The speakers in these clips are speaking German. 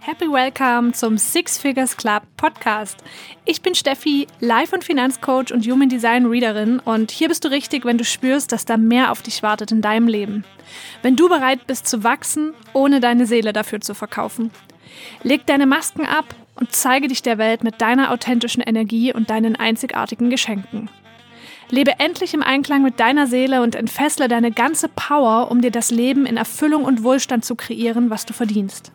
Happy Welcome zum Six Figures Club Podcast. Ich bin Steffi, Life- und Finanzcoach und Human Design Readerin und hier bist du richtig, wenn du spürst, dass da mehr auf dich wartet in deinem Leben. Wenn du bereit bist zu wachsen, ohne deine Seele dafür zu verkaufen. Leg deine Masken ab und zeige dich der Welt mit deiner authentischen Energie und deinen einzigartigen Geschenken. Lebe endlich im Einklang mit deiner Seele und entfessle deine ganze Power, um dir das Leben in Erfüllung und Wohlstand zu kreieren, was du verdienst.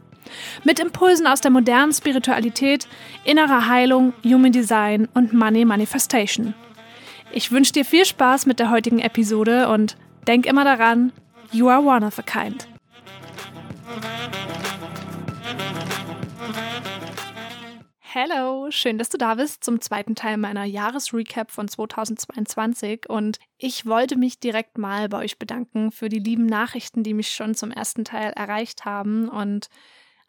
Mit Impulsen aus der modernen Spiritualität, innerer Heilung, Human Design und Money Manifestation. Ich wünsche dir viel Spaß mit der heutigen Episode und denk immer daran, you are one of a kind. Hello, schön, dass du da bist zum zweiten Teil meiner Jahresrecap von 2022 und ich wollte mich direkt mal bei euch bedanken für die lieben Nachrichten, die mich schon zum ersten Teil erreicht haben und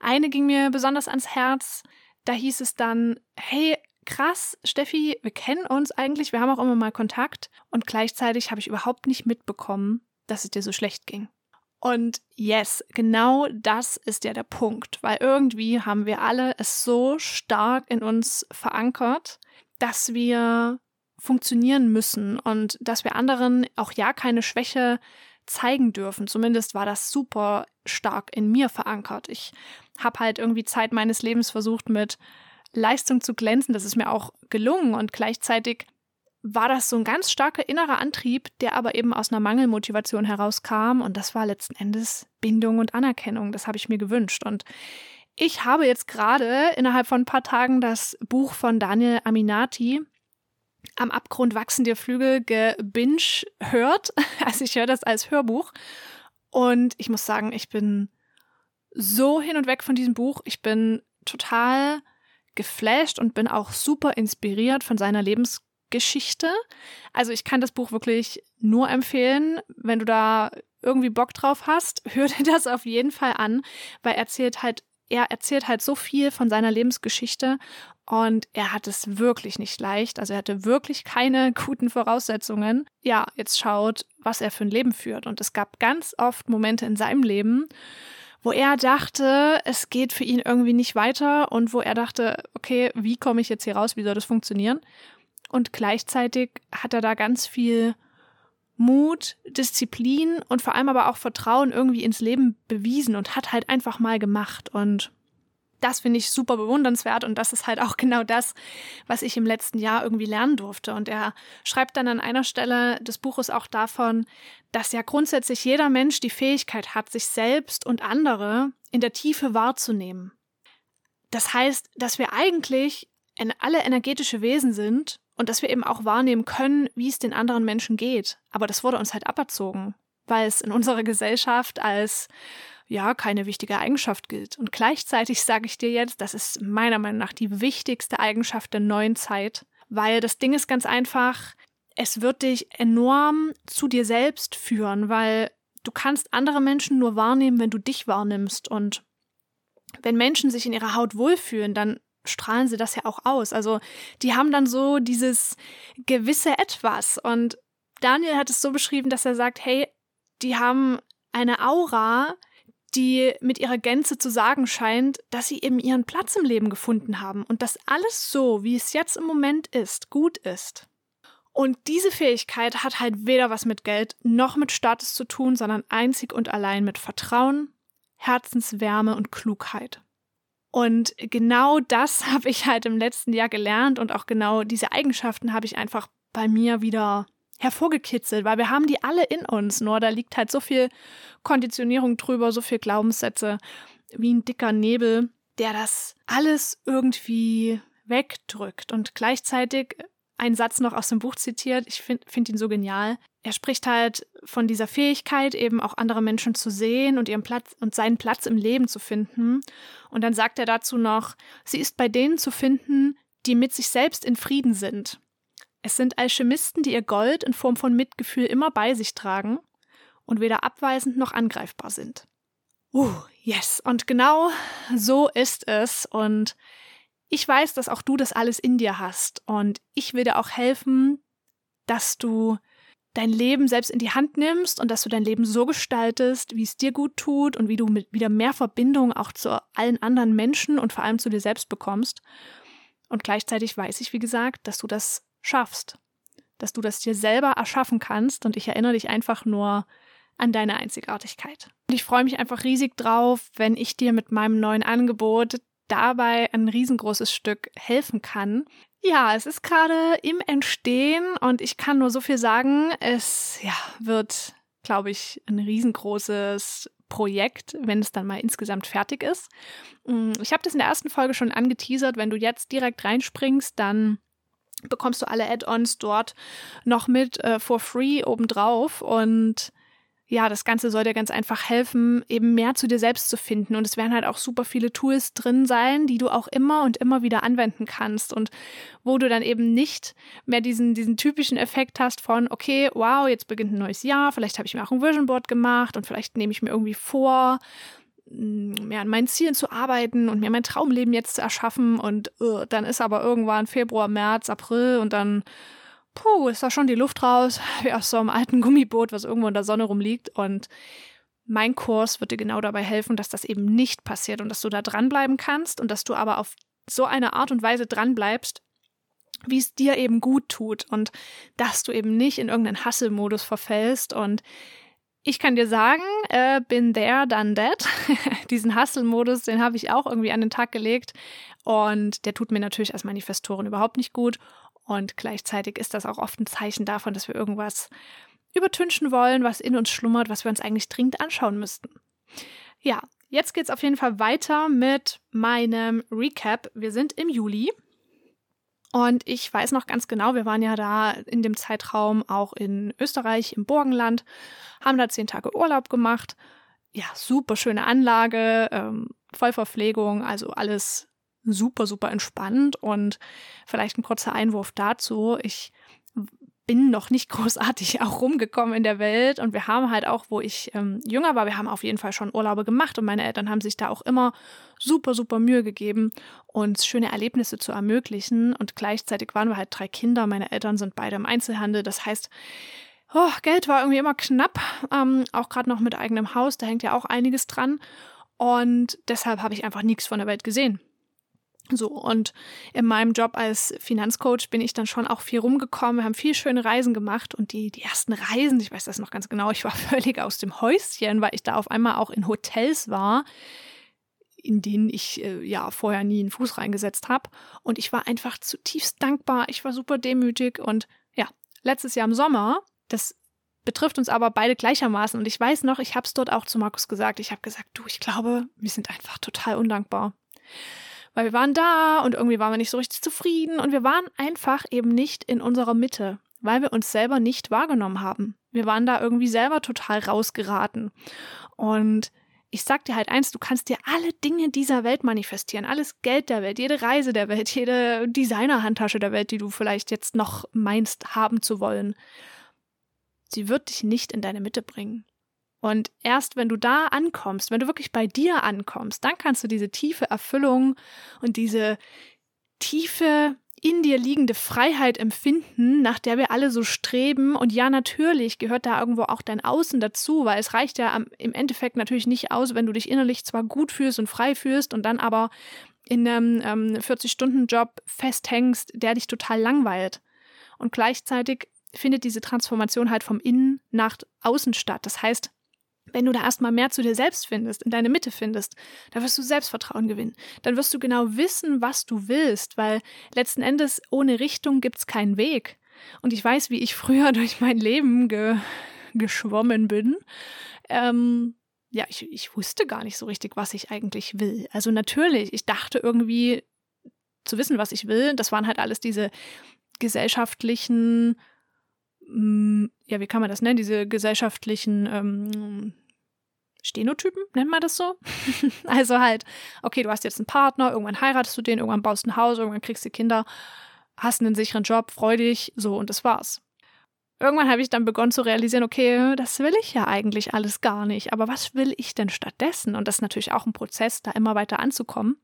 eine ging mir besonders ans Herz. Da hieß es dann, hey, krass, Steffi, wir kennen uns eigentlich, wir haben auch immer mal Kontakt und gleichzeitig habe ich überhaupt nicht mitbekommen, dass es dir so schlecht ging. Und yes, genau das ist ja der Punkt, weil irgendwie haben wir alle es so stark in uns verankert, dass wir funktionieren müssen und dass wir anderen auch ja keine Schwäche zeigen dürfen. Zumindest war das super stark in mir verankert. Ich habe halt irgendwie Zeit meines Lebens versucht, mit Leistung zu glänzen. Das ist mir auch gelungen und gleichzeitig war das so ein ganz starker innerer Antrieb, der aber eben aus einer Mangelmotivation herauskam und das war letzten Endes Bindung und Anerkennung. Das habe ich mir gewünscht und ich habe jetzt gerade innerhalb von ein paar Tagen das Buch von Daniel Aminati am Abgrund wachsen dir Flügel gebinge hört. Also ich höre das als Hörbuch und ich muss sagen, ich bin so hin und weg von diesem Buch. Ich bin total geflasht und bin auch super inspiriert von seiner Lebensgeschichte. Also ich kann das Buch wirklich nur empfehlen, wenn du da irgendwie Bock drauf hast, hör dir das auf jeden Fall an, weil er erzählt halt er erzählt halt so viel von seiner Lebensgeschichte und er hat es wirklich nicht leicht. Also er hatte wirklich keine guten Voraussetzungen. Ja, jetzt schaut, was er für ein Leben führt. Und es gab ganz oft Momente in seinem Leben, wo er dachte, es geht für ihn irgendwie nicht weiter und wo er dachte, okay, wie komme ich jetzt hier raus? Wie soll das funktionieren? Und gleichzeitig hat er da ganz viel Mut, Disziplin und vor allem aber auch Vertrauen irgendwie ins Leben bewiesen und hat halt einfach mal gemacht. Und das finde ich super bewundernswert und das ist halt auch genau das, was ich im letzten Jahr irgendwie lernen durfte. Und er schreibt dann an einer Stelle des Buches auch davon, dass ja grundsätzlich jeder Mensch die Fähigkeit hat, sich selbst und andere in der Tiefe wahrzunehmen. Das heißt, dass wir eigentlich alle energetische Wesen sind und dass wir eben auch wahrnehmen können, wie es den anderen Menschen geht. Aber das wurde uns halt aberzogen, weil es in unserer Gesellschaft als ja keine wichtige Eigenschaft gilt. Und gleichzeitig sage ich dir jetzt, das ist meiner Meinung nach die wichtigste Eigenschaft der neuen Zeit, weil das Ding ist ganz einfach, es wird dich enorm zu dir selbst führen, weil du kannst andere Menschen nur wahrnehmen, wenn du dich wahrnimmst und wenn Menschen sich in ihrer Haut wohlfühlen, dann strahlen sie das ja auch aus. Also die haben dann so dieses gewisse Etwas. Und Daniel hat es so beschrieben, dass er sagt, hey, die haben eine Aura, die mit ihrer Gänze zu sagen scheint, dass sie eben ihren Platz im Leben gefunden haben und dass alles so, wie es jetzt im Moment ist, gut ist. Und diese Fähigkeit hat halt weder was mit Geld noch mit Status zu tun, sondern einzig und allein mit Vertrauen, Herzenswärme und Klugheit. Und genau das habe ich halt im letzten Jahr gelernt und auch genau diese Eigenschaften habe ich einfach bei mir wieder hervorgekitzelt, weil wir haben die alle in uns, nur da liegt halt so viel Konditionierung drüber, so viel Glaubenssätze wie ein dicker Nebel, der das alles irgendwie wegdrückt. Und gleichzeitig ein Satz noch aus dem Buch zitiert, ich finde find ihn so genial. Er spricht halt von dieser Fähigkeit, eben auch andere Menschen zu sehen und ihren Platz und seinen Platz im Leben zu finden. Und dann sagt er dazu noch, sie ist bei denen zu finden, die mit sich selbst in Frieden sind. Es sind Alchemisten, die ihr Gold in Form von Mitgefühl immer bei sich tragen und weder abweisend noch angreifbar sind. Uh, yes. Und genau so ist es. Und ich weiß, dass auch du das alles in dir hast und ich will dir auch helfen, dass du dein Leben selbst in die Hand nimmst und dass du dein Leben so gestaltest, wie es dir gut tut und wie du mit wieder mehr Verbindung auch zu allen anderen Menschen und vor allem zu dir selbst bekommst. Und gleichzeitig weiß ich, wie gesagt, dass du das schaffst, dass du das dir selber erschaffen kannst und ich erinnere dich einfach nur an deine Einzigartigkeit. Und ich freue mich einfach riesig drauf, wenn ich dir mit meinem neuen Angebot dabei ein riesengroßes Stück helfen kann. Ja, es ist gerade im Entstehen und ich kann nur so viel sagen, es ja, wird, glaube ich, ein riesengroßes Projekt, wenn es dann mal insgesamt fertig ist. Mm, ich habe das in der ersten Folge schon angeteasert. Wenn du jetzt direkt reinspringst, dann bekommst du alle Add-ons dort noch mit äh, for free obendrauf und ja, das Ganze soll dir ganz einfach helfen, eben mehr zu dir selbst zu finden. Und es werden halt auch super viele Tools drin sein, die du auch immer und immer wieder anwenden kannst und wo du dann eben nicht mehr diesen, diesen typischen Effekt hast von, okay, wow, jetzt beginnt ein neues Jahr, vielleicht habe ich mir auch ein Vision Board gemacht und vielleicht nehme ich mir irgendwie vor, mm, mehr an meinen Zielen zu arbeiten und mir mein Traumleben jetzt zu erschaffen und uh, dann ist aber irgendwann Februar, März, April und dann puh, ist da schon die Luft raus, wie aus so einem alten Gummiboot, was irgendwo in der Sonne rumliegt. Und mein Kurs wird dir genau dabei helfen, dass das eben nicht passiert und dass du da dranbleiben kannst und dass du aber auf so eine Art und Weise dranbleibst, wie es dir eben gut tut und dass du eben nicht in irgendeinen Hasselmodus verfällst und ich kann dir sagen, äh, bin there, done that. Diesen Hustle-Modus, den habe ich auch irgendwie an den Tag gelegt. Und der tut mir natürlich als Manifestorin überhaupt nicht gut. Und gleichzeitig ist das auch oft ein Zeichen davon, dass wir irgendwas übertünchen wollen, was in uns schlummert, was wir uns eigentlich dringend anschauen müssten. Ja, jetzt geht es auf jeden Fall weiter mit meinem Recap. Wir sind im Juli. Und ich weiß noch ganz genau, wir waren ja da in dem Zeitraum auch in Österreich im Burgenland, haben da zehn Tage Urlaub gemacht. Ja, super schöne Anlage, ähm, Vollverpflegung, also alles super, super entspannt. Und vielleicht ein kurzer Einwurf dazu. Ich bin noch nicht großartig auch rumgekommen in der Welt und wir haben halt auch, wo ich ähm, jünger war, wir haben auf jeden Fall schon Urlaube gemacht und meine Eltern haben sich da auch immer super, super Mühe gegeben, uns schöne Erlebnisse zu ermöglichen und gleichzeitig waren wir halt drei Kinder, meine Eltern sind beide im Einzelhandel, das heißt, oh, Geld war irgendwie immer knapp, ähm, auch gerade noch mit eigenem Haus, da hängt ja auch einiges dran und deshalb habe ich einfach nichts von der Welt gesehen. So, und in meinem Job als Finanzcoach bin ich dann schon auch viel rumgekommen. Wir haben viel schöne Reisen gemacht und die, die ersten Reisen, ich weiß das noch ganz genau, ich war völlig aus dem Häuschen, weil ich da auf einmal auch in Hotels war, in denen ich äh, ja vorher nie einen Fuß reingesetzt habe. Und ich war einfach zutiefst dankbar. Ich war super demütig und ja, letztes Jahr im Sommer, das betrifft uns aber beide gleichermaßen. Und ich weiß noch, ich habe es dort auch zu Markus gesagt. Ich habe gesagt, du, ich glaube, wir sind einfach total undankbar weil wir waren da und irgendwie waren wir nicht so richtig zufrieden und wir waren einfach eben nicht in unserer Mitte, weil wir uns selber nicht wahrgenommen haben. Wir waren da irgendwie selber total rausgeraten. Und ich sag dir halt eins, du kannst dir alle Dinge dieser Welt manifestieren, alles Geld der Welt, jede Reise der Welt, jede Designerhandtasche der Welt, die du vielleicht jetzt noch meinst haben zu wollen. Sie wird dich nicht in deine Mitte bringen. Und erst wenn du da ankommst, wenn du wirklich bei dir ankommst, dann kannst du diese tiefe Erfüllung und diese tiefe in dir liegende Freiheit empfinden, nach der wir alle so streben. Und ja, natürlich gehört da irgendwo auch dein Außen dazu, weil es reicht ja im Endeffekt natürlich nicht aus, wenn du dich innerlich zwar gut fühlst und frei fühlst und dann aber in einem ähm, 40-Stunden-Job festhängst, der dich total langweilt. Und gleichzeitig findet diese Transformation halt vom Innen nach außen statt. Das heißt, wenn du da erstmal mehr zu dir selbst findest, in deine Mitte findest, dann wirst du Selbstvertrauen gewinnen. Dann wirst du genau wissen, was du willst, weil letzten Endes ohne Richtung gibt's keinen Weg. Und ich weiß, wie ich früher durch mein Leben ge geschwommen bin. Ähm, ja, ich, ich wusste gar nicht so richtig, was ich eigentlich will. Also natürlich, ich dachte irgendwie zu wissen, was ich will. Das waren halt alles diese gesellschaftlichen ja, wie kann man das nennen, diese gesellschaftlichen ähm, Stenotypen, nennt man das so? also halt, okay, du hast jetzt einen Partner, irgendwann heiratest du den, irgendwann baust ein Haus, irgendwann kriegst du Kinder, hast einen sicheren Job, freu dich, so und das war's. Irgendwann habe ich dann begonnen zu realisieren, okay, das will ich ja eigentlich alles gar nicht, aber was will ich denn stattdessen? Und das ist natürlich auch ein Prozess, da immer weiter anzukommen.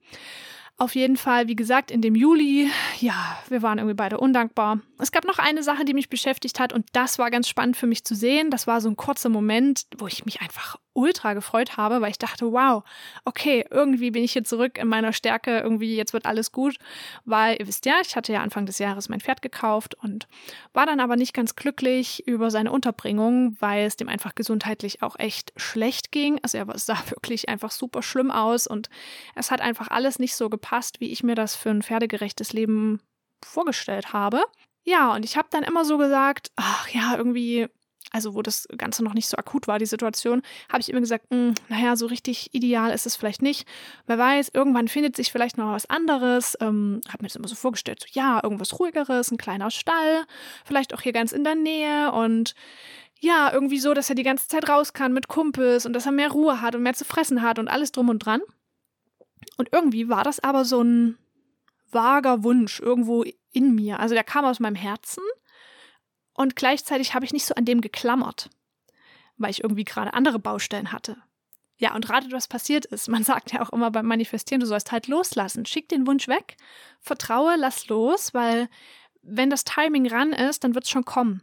Auf jeden Fall, wie gesagt, in dem Juli, ja, wir waren irgendwie beide undankbar. Es gab noch eine Sache, die mich beschäftigt hat und das war ganz spannend für mich zu sehen. Das war so ein kurzer Moment, wo ich mich einfach ultra gefreut habe, weil ich dachte, wow, okay, irgendwie bin ich hier zurück in meiner Stärke, irgendwie jetzt wird alles gut, weil ihr wisst ja, ich hatte ja Anfang des Jahres mein Pferd gekauft und war dann aber nicht ganz glücklich über seine Unterbringung, weil es dem einfach gesundheitlich auch echt schlecht ging. Also er sah wirklich einfach super schlimm aus und es hat einfach alles nicht so gepasst, wie ich mir das für ein pferdegerechtes Leben vorgestellt habe. Ja, und ich habe dann immer so gesagt, ach ja, irgendwie also wo das Ganze noch nicht so akut war, die Situation, habe ich immer gesagt, mh, hm, naja, so richtig ideal ist es vielleicht nicht. Wer weiß, irgendwann findet sich vielleicht noch was anderes. Ähm, habe mir das immer so vorgestellt, so ja, irgendwas ruhigeres, ein kleiner Stall, vielleicht auch hier ganz in der Nähe und ja, irgendwie so, dass er die ganze Zeit raus kann mit Kumpels und dass er mehr Ruhe hat und mehr zu fressen hat und alles drum und dran. Und irgendwie war das aber so ein vager Wunsch irgendwo in mir. Also der kam aus meinem Herzen und gleichzeitig habe ich nicht so an dem geklammert, weil ich irgendwie gerade andere Baustellen hatte. Ja, und ratet, was passiert ist. Man sagt ja auch immer beim Manifestieren, du sollst halt loslassen. Schick den Wunsch weg, vertraue, lass los, weil wenn das Timing ran ist, dann wird es schon kommen.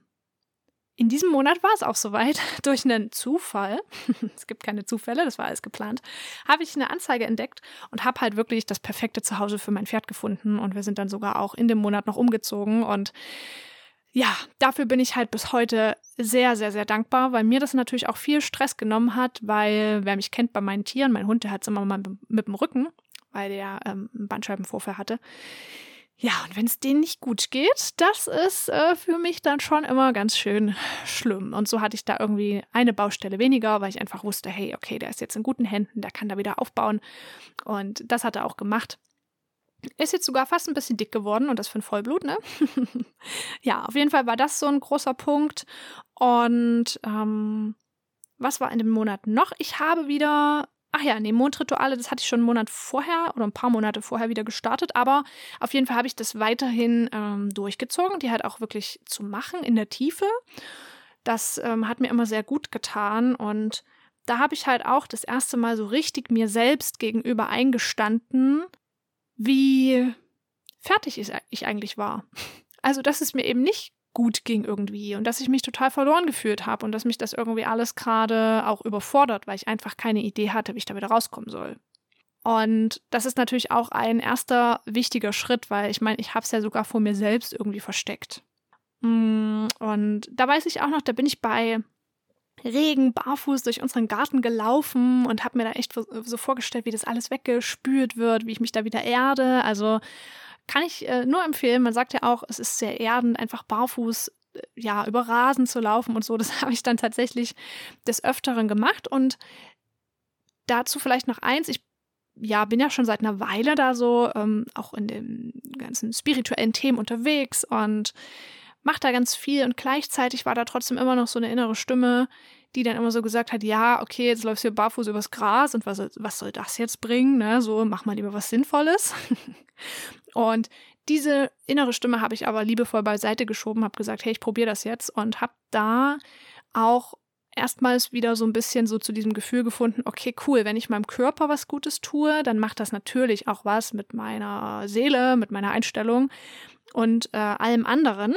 In diesem Monat war es auch soweit. Durch einen Zufall, es gibt keine Zufälle, das war alles geplant, habe ich eine Anzeige entdeckt und habe halt wirklich das perfekte Zuhause für mein Pferd gefunden. Und wir sind dann sogar auch in dem Monat noch umgezogen. Und ja, dafür bin ich halt bis heute sehr, sehr, sehr dankbar, weil mir das natürlich auch viel Stress genommen hat, weil wer mich kennt bei meinen Tieren, mein Hund, der hat es immer mal mit dem Rücken, weil der ähm, einen Bandscheibenvorfall hatte. Ja, und wenn es denen nicht gut geht, das ist äh, für mich dann schon immer ganz schön schlimm. Und so hatte ich da irgendwie eine Baustelle weniger, weil ich einfach wusste, hey, okay, der ist jetzt in guten Händen, der kann da wieder aufbauen. Und das hat er auch gemacht. Ist jetzt sogar fast ein bisschen dick geworden und das für ein Vollblut, ne? ja, auf jeden Fall war das so ein großer Punkt. Und ähm, was war in dem Monat noch? Ich habe wieder, ach ja, nee, Mondrituale, das hatte ich schon einen Monat vorher oder ein paar Monate vorher wieder gestartet, aber auf jeden Fall habe ich das weiterhin ähm, durchgezogen, die halt auch wirklich zu machen in der Tiefe. Das ähm, hat mir immer sehr gut getan und da habe ich halt auch das erste Mal so richtig mir selbst gegenüber eingestanden, wie fertig ich eigentlich war. Also, dass es mir eben nicht gut ging irgendwie und dass ich mich total verloren gefühlt habe und dass mich das irgendwie alles gerade auch überfordert, weil ich einfach keine Idee hatte, wie ich da wieder rauskommen soll. Und das ist natürlich auch ein erster wichtiger Schritt, weil ich meine, ich habe es ja sogar vor mir selbst irgendwie versteckt. Mm, und da weiß ich auch noch, da bin ich bei Regen barfuß durch unseren Garten gelaufen und habe mir da echt so vorgestellt, wie das alles weggespült wird, wie ich mich da wieder erde. Also kann ich äh, nur empfehlen. Man sagt ja auch, es ist sehr erdend, einfach barfuß äh, ja über Rasen zu laufen und so. Das habe ich dann tatsächlich des Öfteren gemacht und dazu vielleicht noch eins. Ich ja, bin ja schon seit einer Weile da so ähm, auch in den ganzen spirituellen Themen unterwegs und macht da ganz viel und gleichzeitig war da trotzdem immer noch so eine innere Stimme, die dann immer so gesagt hat, ja, okay, jetzt läufst du hier barfuß übers Gras und was, was soll das jetzt bringen, ne? So, mach mal lieber was Sinnvolles. und diese innere Stimme habe ich aber liebevoll beiseite geschoben, habe gesagt, hey, ich probiere das jetzt und habe da auch erstmals wieder so ein bisschen so zu diesem Gefühl gefunden, okay, cool, wenn ich meinem Körper was Gutes tue, dann macht das natürlich auch was mit meiner Seele, mit meiner Einstellung und äh, allem anderen.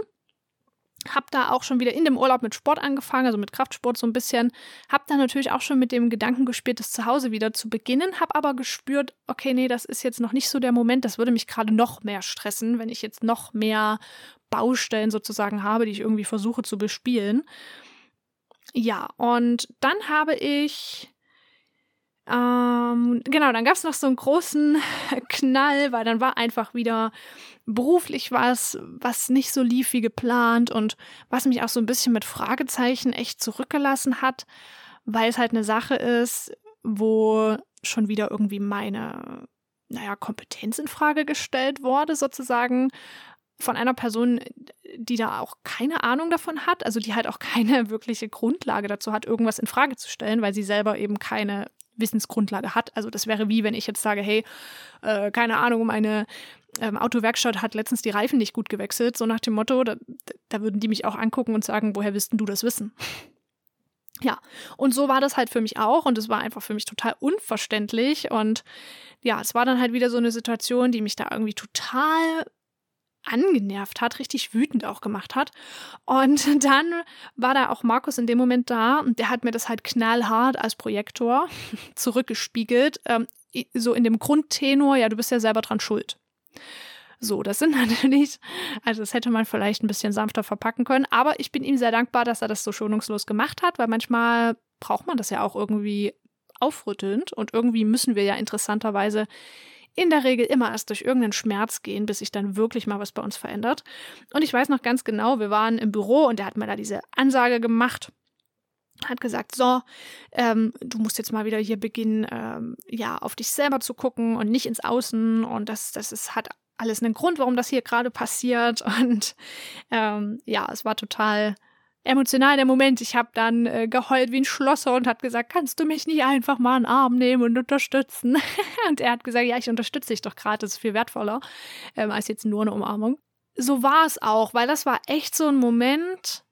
Hab da auch schon wieder in dem Urlaub mit Sport angefangen, also mit Kraftsport so ein bisschen. Hab dann natürlich auch schon mit dem Gedanken gespielt, das zu Hause wieder zu beginnen. Hab aber gespürt, okay, nee, das ist jetzt noch nicht so der Moment. Das würde mich gerade noch mehr stressen, wenn ich jetzt noch mehr Baustellen sozusagen habe, die ich irgendwie versuche zu bespielen. Ja, und dann habe ich ähm, genau, dann gab es noch so einen großen Knall, weil dann war einfach wieder beruflich was, was nicht so lief wie geplant und was mich auch so ein bisschen mit Fragezeichen echt zurückgelassen hat, weil es halt eine Sache ist, wo schon wieder irgendwie meine, naja, Kompetenz in Frage gestellt wurde, sozusagen von einer Person, die da auch keine Ahnung davon hat, also die halt auch keine wirkliche Grundlage dazu hat, irgendwas in Frage zu stellen, weil sie selber eben keine Wissensgrundlage hat. Also das wäre wie, wenn ich jetzt sage, hey, äh, keine Ahnung, meine ähm, Autowerkstatt hat letztens die Reifen nicht gut gewechselt, so nach dem Motto, da, da würden die mich auch angucken und sagen, woher willst du das wissen? Ja, und so war das halt für mich auch und es war einfach für mich total unverständlich und ja, es war dann halt wieder so eine Situation, die mich da irgendwie total angenervt hat, richtig wütend auch gemacht hat. Und dann war da auch Markus in dem Moment da und der hat mir das halt knallhart als Projektor zurückgespiegelt, ähm, so in dem Grundtenor, ja, du bist ja selber dran schuld. So, das sind natürlich, also das hätte man vielleicht ein bisschen sanfter verpacken können, aber ich bin ihm sehr dankbar, dass er das so schonungslos gemacht hat, weil manchmal braucht man das ja auch irgendwie aufrüttelnd und irgendwie müssen wir ja interessanterweise in der Regel immer erst durch irgendeinen Schmerz gehen, bis sich dann wirklich mal was bei uns verändert. Und ich weiß noch ganz genau, wir waren im Büro und der hat mir da diese Ansage gemacht hat gesagt, so, ähm, du musst jetzt mal wieder hier beginnen, ähm, ja, auf dich selber zu gucken und nicht ins Außen und das, das ist, hat alles einen Grund, warum das hier gerade passiert und ähm, ja, es war total emotional der Moment. Ich habe dann äh, geheult wie ein Schlosser und hat gesagt, kannst du mich nicht einfach mal einen Arm nehmen und unterstützen? und er hat gesagt, ja, ich unterstütze dich doch gerade, das ist viel wertvoller ähm, als jetzt nur eine Umarmung. So war es auch, weil das war echt so ein Moment,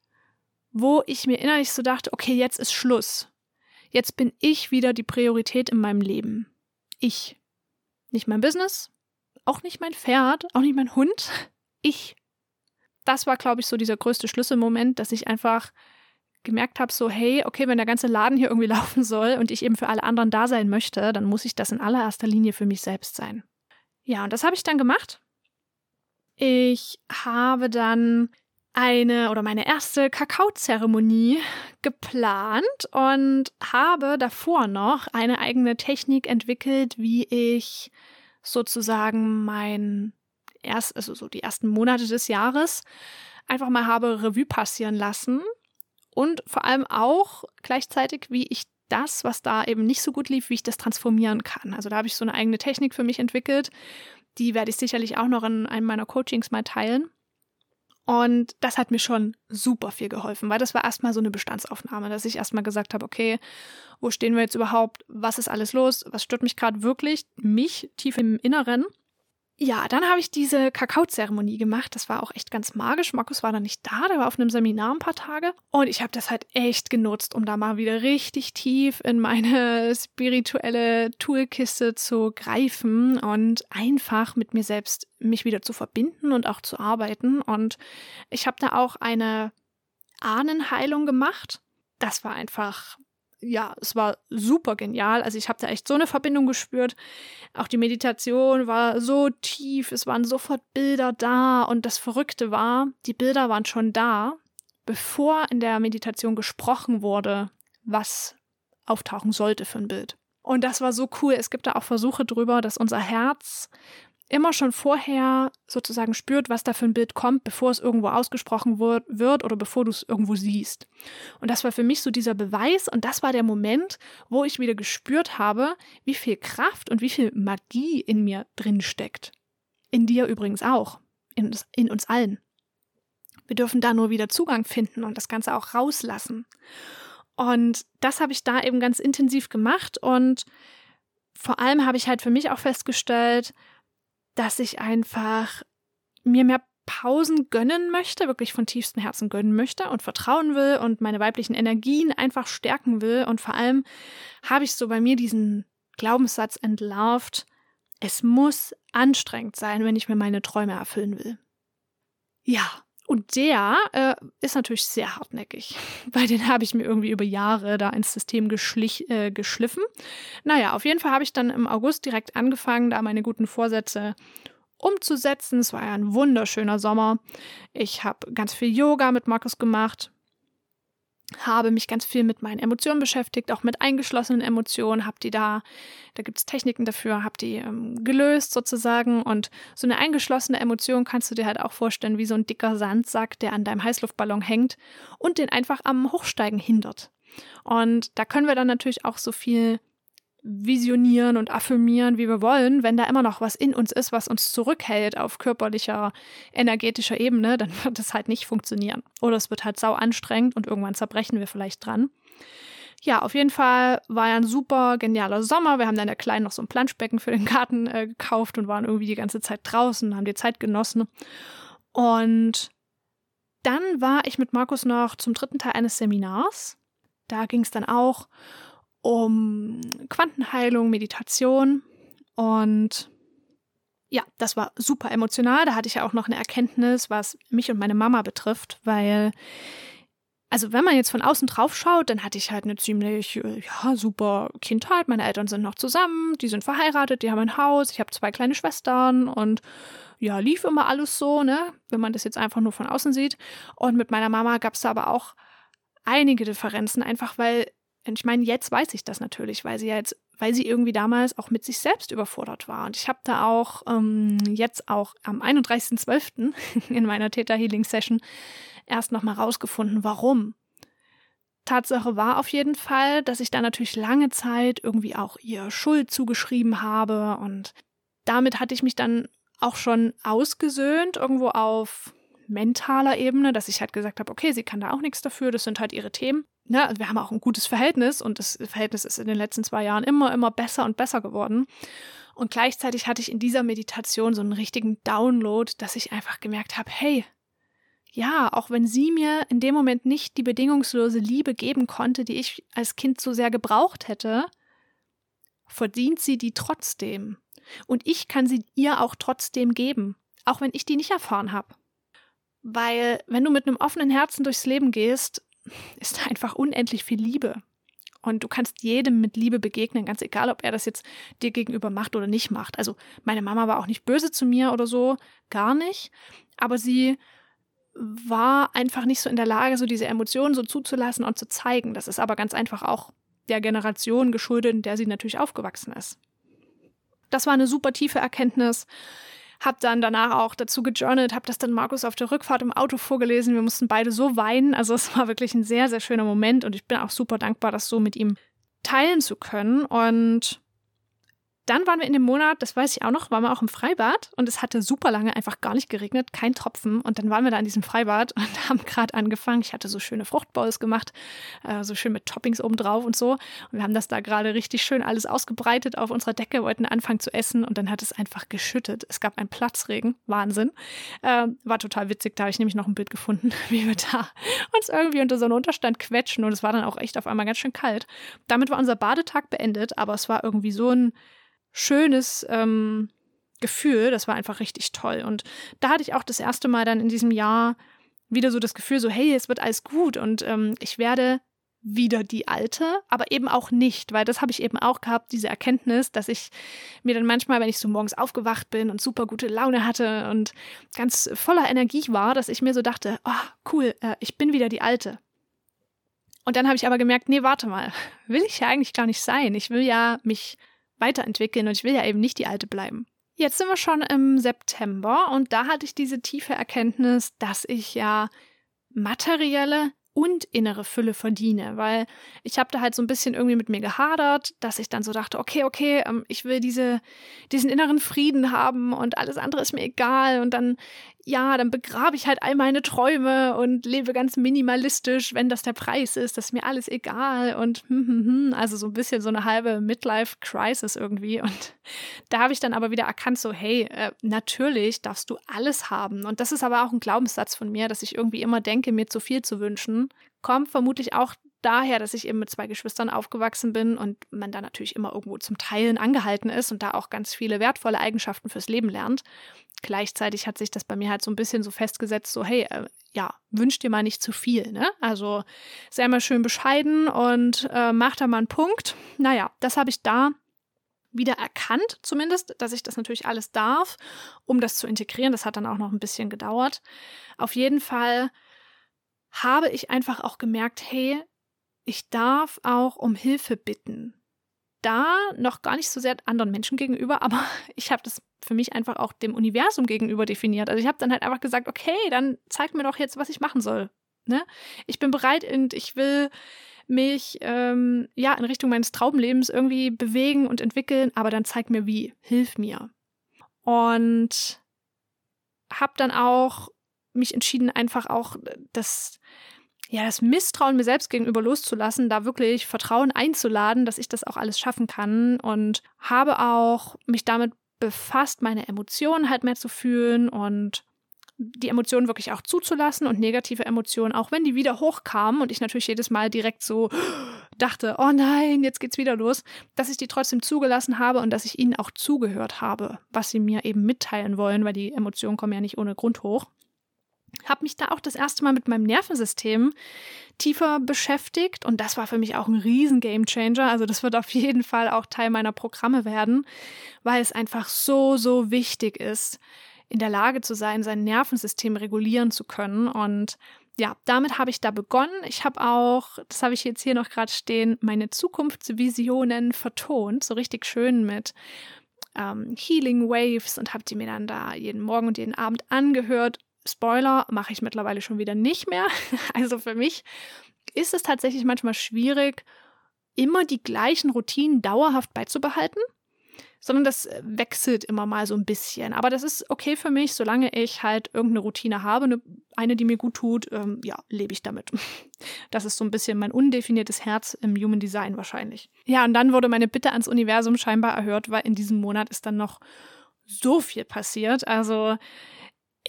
wo ich mir innerlich so dachte, okay, jetzt ist Schluss. Jetzt bin ich wieder die Priorität in meinem Leben. Ich. Nicht mein Business, auch nicht mein Pferd, auch nicht mein Hund. Ich das war, glaube ich, so dieser größte Schlüsselmoment, dass ich einfach gemerkt habe, so, hey, okay, wenn der ganze Laden hier irgendwie laufen soll und ich eben für alle anderen da sein möchte, dann muss ich das in allererster Linie für mich selbst sein. Ja, und das habe ich dann gemacht. Ich habe dann eine oder meine erste Kakaozeremonie geplant und habe davor noch eine eigene Technik entwickelt, wie ich sozusagen mein erst, also so die ersten Monate des Jahres einfach mal habe Revue passieren lassen und vor allem auch gleichzeitig, wie ich das, was da eben nicht so gut lief, wie ich das transformieren kann. Also da habe ich so eine eigene Technik für mich entwickelt. Die werde ich sicherlich auch noch in einem meiner Coachings mal teilen. Und das hat mir schon super viel geholfen, weil das war erstmal so eine Bestandsaufnahme, dass ich erstmal gesagt habe, okay, wo stehen wir jetzt überhaupt? Was ist alles los? Was stört mich gerade wirklich? Mich tief im Inneren. Ja, dann habe ich diese Kakaozeremonie gemacht. Das war auch echt ganz magisch. Markus war da nicht da, der war auf einem Seminar ein paar Tage. Und ich habe das halt echt genutzt, um da mal wieder richtig tief in meine spirituelle Toolkiste zu greifen und einfach mit mir selbst mich wieder zu verbinden und auch zu arbeiten. Und ich habe da auch eine Ahnenheilung gemacht. Das war einfach ja, es war super genial. Also ich habe da echt so eine Verbindung gespürt. Auch die Meditation war so tief, es waren sofort Bilder da und das Verrückte war, die Bilder waren schon da, bevor in der Meditation gesprochen wurde, was auftauchen sollte für ein Bild. Und das war so cool. Es gibt da auch Versuche drüber, dass unser Herz immer schon vorher sozusagen spürt, was da für ein Bild kommt, bevor es irgendwo ausgesprochen wird oder bevor du es irgendwo siehst. Und das war für mich so dieser Beweis und das war der Moment, wo ich wieder gespürt habe, wie viel Kraft und wie viel Magie in mir drin steckt. In dir übrigens auch. In, in uns allen. Wir dürfen da nur wieder Zugang finden und das Ganze auch rauslassen. Und das habe ich da eben ganz intensiv gemacht und vor allem habe ich halt für mich auch festgestellt, dass ich einfach mir mehr Pausen gönnen möchte, wirklich von tiefstem Herzen gönnen möchte und vertrauen will und meine weiblichen Energien einfach stärken will. Und vor allem habe ich so bei mir diesen Glaubenssatz entlarvt, es muss anstrengend sein, wenn ich mir meine Träume erfüllen will. Ja, und der äh, ist natürlich sehr hartnäckig, weil den habe ich mir irgendwie über Jahre da ins System geschlich, äh, geschliffen. Naja, auf jeden Fall habe ich dann im August direkt angefangen, da meine guten Vorsätze umzusetzen. Es war ja ein wunderschöner Sommer. Ich habe ganz viel Yoga mit Markus gemacht, habe mich ganz viel mit meinen Emotionen beschäftigt, auch mit eingeschlossenen Emotionen, habe die da, da gibt es Techniken dafür, habe die ähm, gelöst sozusagen und so eine eingeschlossene Emotion kannst du dir halt auch vorstellen wie so ein dicker Sandsack, der an deinem Heißluftballon hängt und den einfach am Hochsteigen hindert. Und da können wir dann natürlich auch so viel visionieren und affirmieren, wie wir wollen, wenn da immer noch was in uns ist, was uns zurückhält auf körperlicher, energetischer Ebene, dann wird es halt nicht funktionieren. Oder es wird halt sau anstrengend und irgendwann zerbrechen wir vielleicht dran. Ja, auf jeden Fall war ja ein super genialer Sommer. Wir haben dann der Kleinen noch so ein Planschbecken für den Garten äh, gekauft und waren irgendwie die ganze Zeit draußen, haben die Zeit genossen. Und dann war ich mit Markus noch zum dritten Teil eines Seminars Da ging es dann auch um Quantenheilung, Meditation und ja, das war super emotional. Da hatte ich ja auch noch eine Erkenntnis, was mich und meine Mama betrifft, weil also wenn man jetzt von außen drauf schaut, dann hatte ich halt eine ziemlich äh, ja, super Kindheit. Meine Eltern sind noch zusammen, die sind verheiratet, die haben ein Haus, ich habe zwei kleine Schwestern und ja, lief immer alles so, ne, wenn man das jetzt einfach nur von außen sieht. Und mit meiner Mama gab es da aber auch einige Differenzen, einfach weil, ich meine, jetzt weiß ich das natürlich, weil sie ja jetzt, weil sie irgendwie damals auch mit sich selbst überfordert war. Und ich habe da auch ähm, jetzt auch am 31.12. in meiner Theta Healing Session erst nochmal rausgefunden, warum. Tatsache war auf jeden Fall, dass ich da natürlich lange Zeit irgendwie auch ihr Schuld zugeschrieben habe und damit hatte ich mich dann auch schon ausgesöhnt, irgendwo auf mentaler Ebene, dass ich halt gesagt habe, okay, sie kann da auch nichts dafür, das sind halt ihre Themen. Ne, wir haben auch ein gutes Verhältnis und das Verhältnis ist in den letzten zwei Jahren immer, immer besser und besser geworden. Und gleichzeitig hatte ich in dieser Meditation so einen richtigen Download, dass ich einfach gemerkt habe, hey, ja, auch wenn sie mir in dem Moment nicht die bedingungslose Liebe geben konnte, die ich als Kind so sehr gebraucht hätte, verdient sie die trotzdem. Und ich kann sie ihr auch trotzdem geben, auch wenn ich die nicht erfahren habe. Weil wenn du mit einem offenen Herzen durchs Leben gehst, ist einfach unendlich viel Liebe. Und du kannst jedem mit Liebe begegnen, ganz egal, ob er das jetzt dir gegenüber macht oder nicht macht. Also meine Mama war auch nicht böse zu mir oder so, gar nicht. Aber sie war einfach nicht so in der Lage, so diese Emotionen so zuzulassen und zu zeigen. Das ist aber ganz einfach auch der Generation geschuldet, in der sie natürlich aufgewachsen ist. Das war eine super tiefe Erkenntnis. Hab dann danach auch dazu gejournalt, hab das dann Markus auf der Rückfahrt im Auto vorgelesen. Wir mussten beide so weinen. Also es war wirklich ein sehr, sehr schöner Moment und ich bin auch super dankbar, das so mit ihm teilen zu können. Und dann waren wir in dem Monat, das weiß ich auch noch, waren wir auch im Freibad und es hatte super lange einfach gar nicht geregnet, kein Tropfen. Und dann waren wir da in diesem Freibad und haben gerade angefangen. Ich hatte so schöne Fruchtbowls gemacht, äh, so schön mit Toppings obendrauf und so. Und wir haben das da gerade richtig schön alles ausgebreitet auf unserer Decke, wollten anfangen zu essen und dann hat es einfach geschüttet. Es gab einen Platzregen, Wahnsinn. Äh, war total witzig, da habe ich nämlich noch ein Bild gefunden, wie wir da uns irgendwie unter so einen Unterstand quetschen und es war dann auch echt auf einmal ganz schön kalt. Damit war unser Badetag beendet, aber es war irgendwie so ein schönes ähm, Gefühl. Das war einfach richtig toll. Und da hatte ich auch das erste Mal dann in diesem Jahr wieder so das Gefühl, so, hey, es wird alles gut und ähm, ich werde wieder die alte, aber eben auch nicht, weil das habe ich eben auch gehabt, diese Erkenntnis, dass ich mir dann manchmal, wenn ich so morgens aufgewacht bin und super gute Laune hatte und ganz voller Energie war, dass ich mir so dachte, oh, cool, äh, ich bin wieder die alte. Und dann habe ich aber gemerkt, nee, warte mal, will ich ja eigentlich gar nicht sein. Ich will ja mich weiterentwickeln und ich will ja eben nicht die alte bleiben. Jetzt sind wir schon im September und da hatte ich diese tiefe Erkenntnis, dass ich ja materielle und innere Fülle verdiene, weil ich habe da halt so ein bisschen irgendwie mit mir gehadert, dass ich dann so dachte, okay, okay, ähm, ich will diese, diesen inneren Frieden haben und alles andere ist mir egal und dann, ja, dann begrabe ich halt all meine Träume und lebe ganz minimalistisch, wenn das der Preis ist, das ist mir alles egal und hm, hm, hm, also so ein bisschen so eine halbe Midlife-Crisis irgendwie. Und da habe ich dann aber wieder erkannt, so, hey, äh, natürlich darfst du alles haben. Und das ist aber auch ein Glaubenssatz von mir, dass ich irgendwie immer denke, mir zu viel zu wünschen. Kommt vermutlich auch daher, dass ich eben mit zwei Geschwistern aufgewachsen bin und man da natürlich immer irgendwo zum Teilen angehalten ist und da auch ganz viele wertvolle Eigenschaften fürs Leben lernt. Gleichzeitig hat sich das bei mir halt so ein bisschen so festgesetzt, so hey, äh, ja, wünsch dir mal nicht zu viel, ne? Also sei mal schön bescheiden und äh, mach da mal einen Punkt. Naja, das habe ich da wieder erkannt, zumindest, dass ich das natürlich alles darf, um das zu integrieren. Das hat dann auch noch ein bisschen gedauert. Auf jeden Fall habe ich einfach auch gemerkt, hey, ich darf auch um Hilfe bitten. Da noch gar nicht so sehr anderen Menschen gegenüber, aber ich habe das für mich einfach auch dem Universum gegenüber definiert. Also ich habe dann halt einfach gesagt, okay, dann zeig mir doch jetzt, was ich machen soll. Ne? Ich bin bereit und ich will mich ähm, ja in Richtung meines Traumlebens irgendwie bewegen und entwickeln, aber dann zeig mir wie, hilf mir. Und habe dann auch mich entschieden, einfach auch das, ja, das Misstrauen mir selbst gegenüber loszulassen, da wirklich Vertrauen einzuladen, dass ich das auch alles schaffen kann und habe auch mich damit befasst, meine Emotionen halt mehr zu fühlen und die Emotionen wirklich auch zuzulassen und negative Emotionen, auch wenn die wieder hochkamen und ich natürlich jedes Mal direkt so dachte, oh nein, jetzt geht's wieder los, dass ich die trotzdem zugelassen habe und dass ich ihnen auch zugehört habe, was sie mir eben mitteilen wollen, weil die Emotionen kommen ja nicht ohne Grund hoch. Habe mich da auch das erste Mal mit meinem Nervensystem tiefer beschäftigt und das war für mich auch ein riesen Gamechanger. Also das wird auf jeden Fall auch Teil meiner Programme werden, weil es einfach so, so wichtig ist, in der Lage zu sein, sein Nervensystem regulieren zu können. Und ja, damit habe ich da begonnen. Ich habe auch, das habe ich jetzt hier noch gerade stehen, meine Zukunftsvisionen vertont, so richtig schön mit ähm, Healing Waves und habe die mir dann da jeden Morgen und jeden Abend angehört. Spoiler, mache ich mittlerweile schon wieder nicht mehr. Also für mich ist es tatsächlich manchmal schwierig, immer die gleichen Routinen dauerhaft beizubehalten sondern das äh, wechselt immer mal so ein bisschen. Aber das ist okay für mich, solange ich halt irgendeine Routine habe, eine, eine die mir gut tut, ähm, ja, lebe ich damit. Das ist so ein bisschen mein undefiniertes Herz im Human Design wahrscheinlich. Ja, und dann wurde meine Bitte ans Universum scheinbar erhört, weil in diesem Monat ist dann noch so viel passiert. Also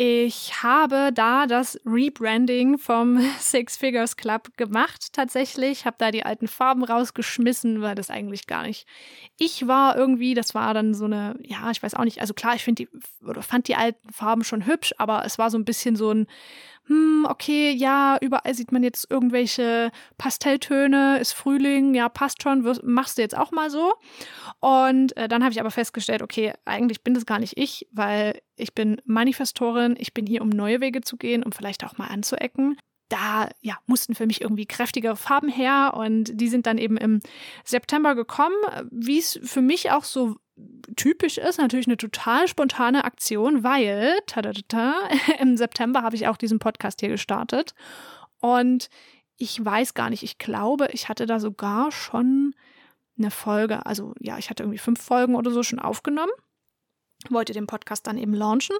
ich habe da das Rebranding vom Six Figures Club gemacht tatsächlich, habe da die alten Farben rausgeschmissen, weil das eigentlich gar nicht ich war irgendwie, das war dann so eine, ja, ich weiß auch nicht, also klar, ich finde die oder fand die alten Farben schon hübsch, aber es war so ein bisschen so ein hm, okay, ja, überall sieht man jetzt irgendwelche Pastelltöne, ist Frühling, ja, passt schon, machst du jetzt auch mal so. Und äh, dann habe ich aber festgestellt, okay, eigentlich bin das gar nicht ich, weil ich bin Manifestorin, ich bin hier, um neue Wege zu gehen, um vielleicht auch mal anzuecken da ja, mussten für mich irgendwie kräftigere Farben her und die sind dann eben im September gekommen, wie es für mich auch so typisch ist, natürlich eine total spontane Aktion, weil tadadada, im September habe ich auch diesen Podcast hier gestartet. Und ich weiß gar nicht, ich glaube, ich hatte da sogar schon eine Folge, also ja, ich hatte irgendwie fünf Folgen oder so schon aufgenommen, wollte den Podcast dann eben launchen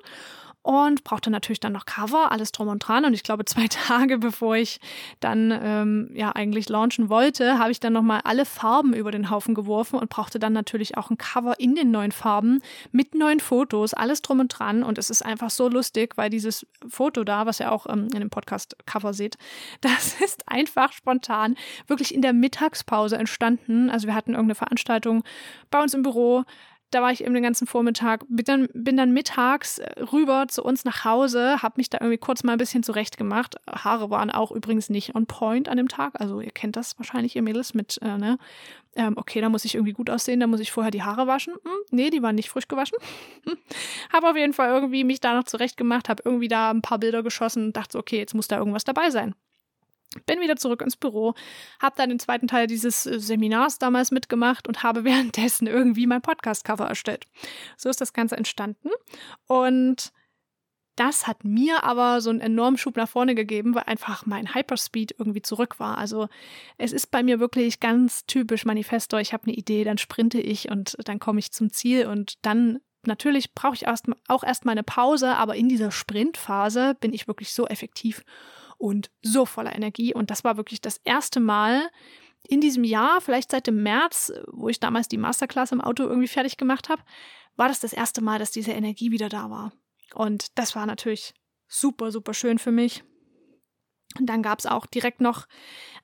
und brauchte natürlich dann noch Cover, alles drum und dran. Und ich glaube, zwei Tage bevor ich dann ähm, ja eigentlich launchen wollte, habe ich dann nochmal alle Farben über den Haufen geworfen und brauchte dann natürlich auch ein Cover in den neuen Farben mit neuen Fotos, alles drum und dran. Und es ist einfach so lustig, weil dieses Foto da, was ihr auch ähm, in dem Podcast-Cover seht, das ist einfach spontan wirklich in der Mittagspause entstanden. Also wir hatten irgendeine Veranstaltung bei uns im Büro da war ich eben den ganzen Vormittag, bin dann, bin dann mittags äh, rüber zu uns nach Hause, habe mich da irgendwie kurz mal ein bisschen zurecht gemacht. Haare waren auch übrigens nicht on point an dem Tag. Also ihr kennt das wahrscheinlich, ihr Mädels, mit, äh, ne? Ähm, okay, da muss ich irgendwie gut aussehen, da muss ich vorher die Haare waschen. Hm, nee, die waren nicht frisch gewaschen. habe auf jeden Fall irgendwie mich da noch zurecht gemacht, habe irgendwie da ein paar Bilder geschossen und dachte, okay, jetzt muss da irgendwas dabei sein. Bin wieder zurück ins Büro, habe dann den zweiten Teil dieses äh, Seminars damals mitgemacht und habe währenddessen irgendwie mein Podcast-Cover erstellt. So ist das Ganze entstanden. Und das hat mir aber so einen enormen Schub nach vorne gegeben, weil einfach mein Hyperspeed irgendwie zurück war. Also es ist bei mir wirklich ganz typisch Manifesto. Ich habe eine Idee, dann sprinte ich und dann komme ich zum Ziel und dann natürlich brauche ich erst, auch erstmal eine Pause, aber in dieser Sprintphase bin ich wirklich so effektiv und so voller Energie. Und das war wirklich das erste Mal in diesem Jahr, vielleicht seit dem März, wo ich damals die Masterclass im Auto irgendwie fertig gemacht habe, war das das erste Mal, dass diese Energie wieder da war. Und das war natürlich super, super schön für mich. Und dann gab es auch direkt noch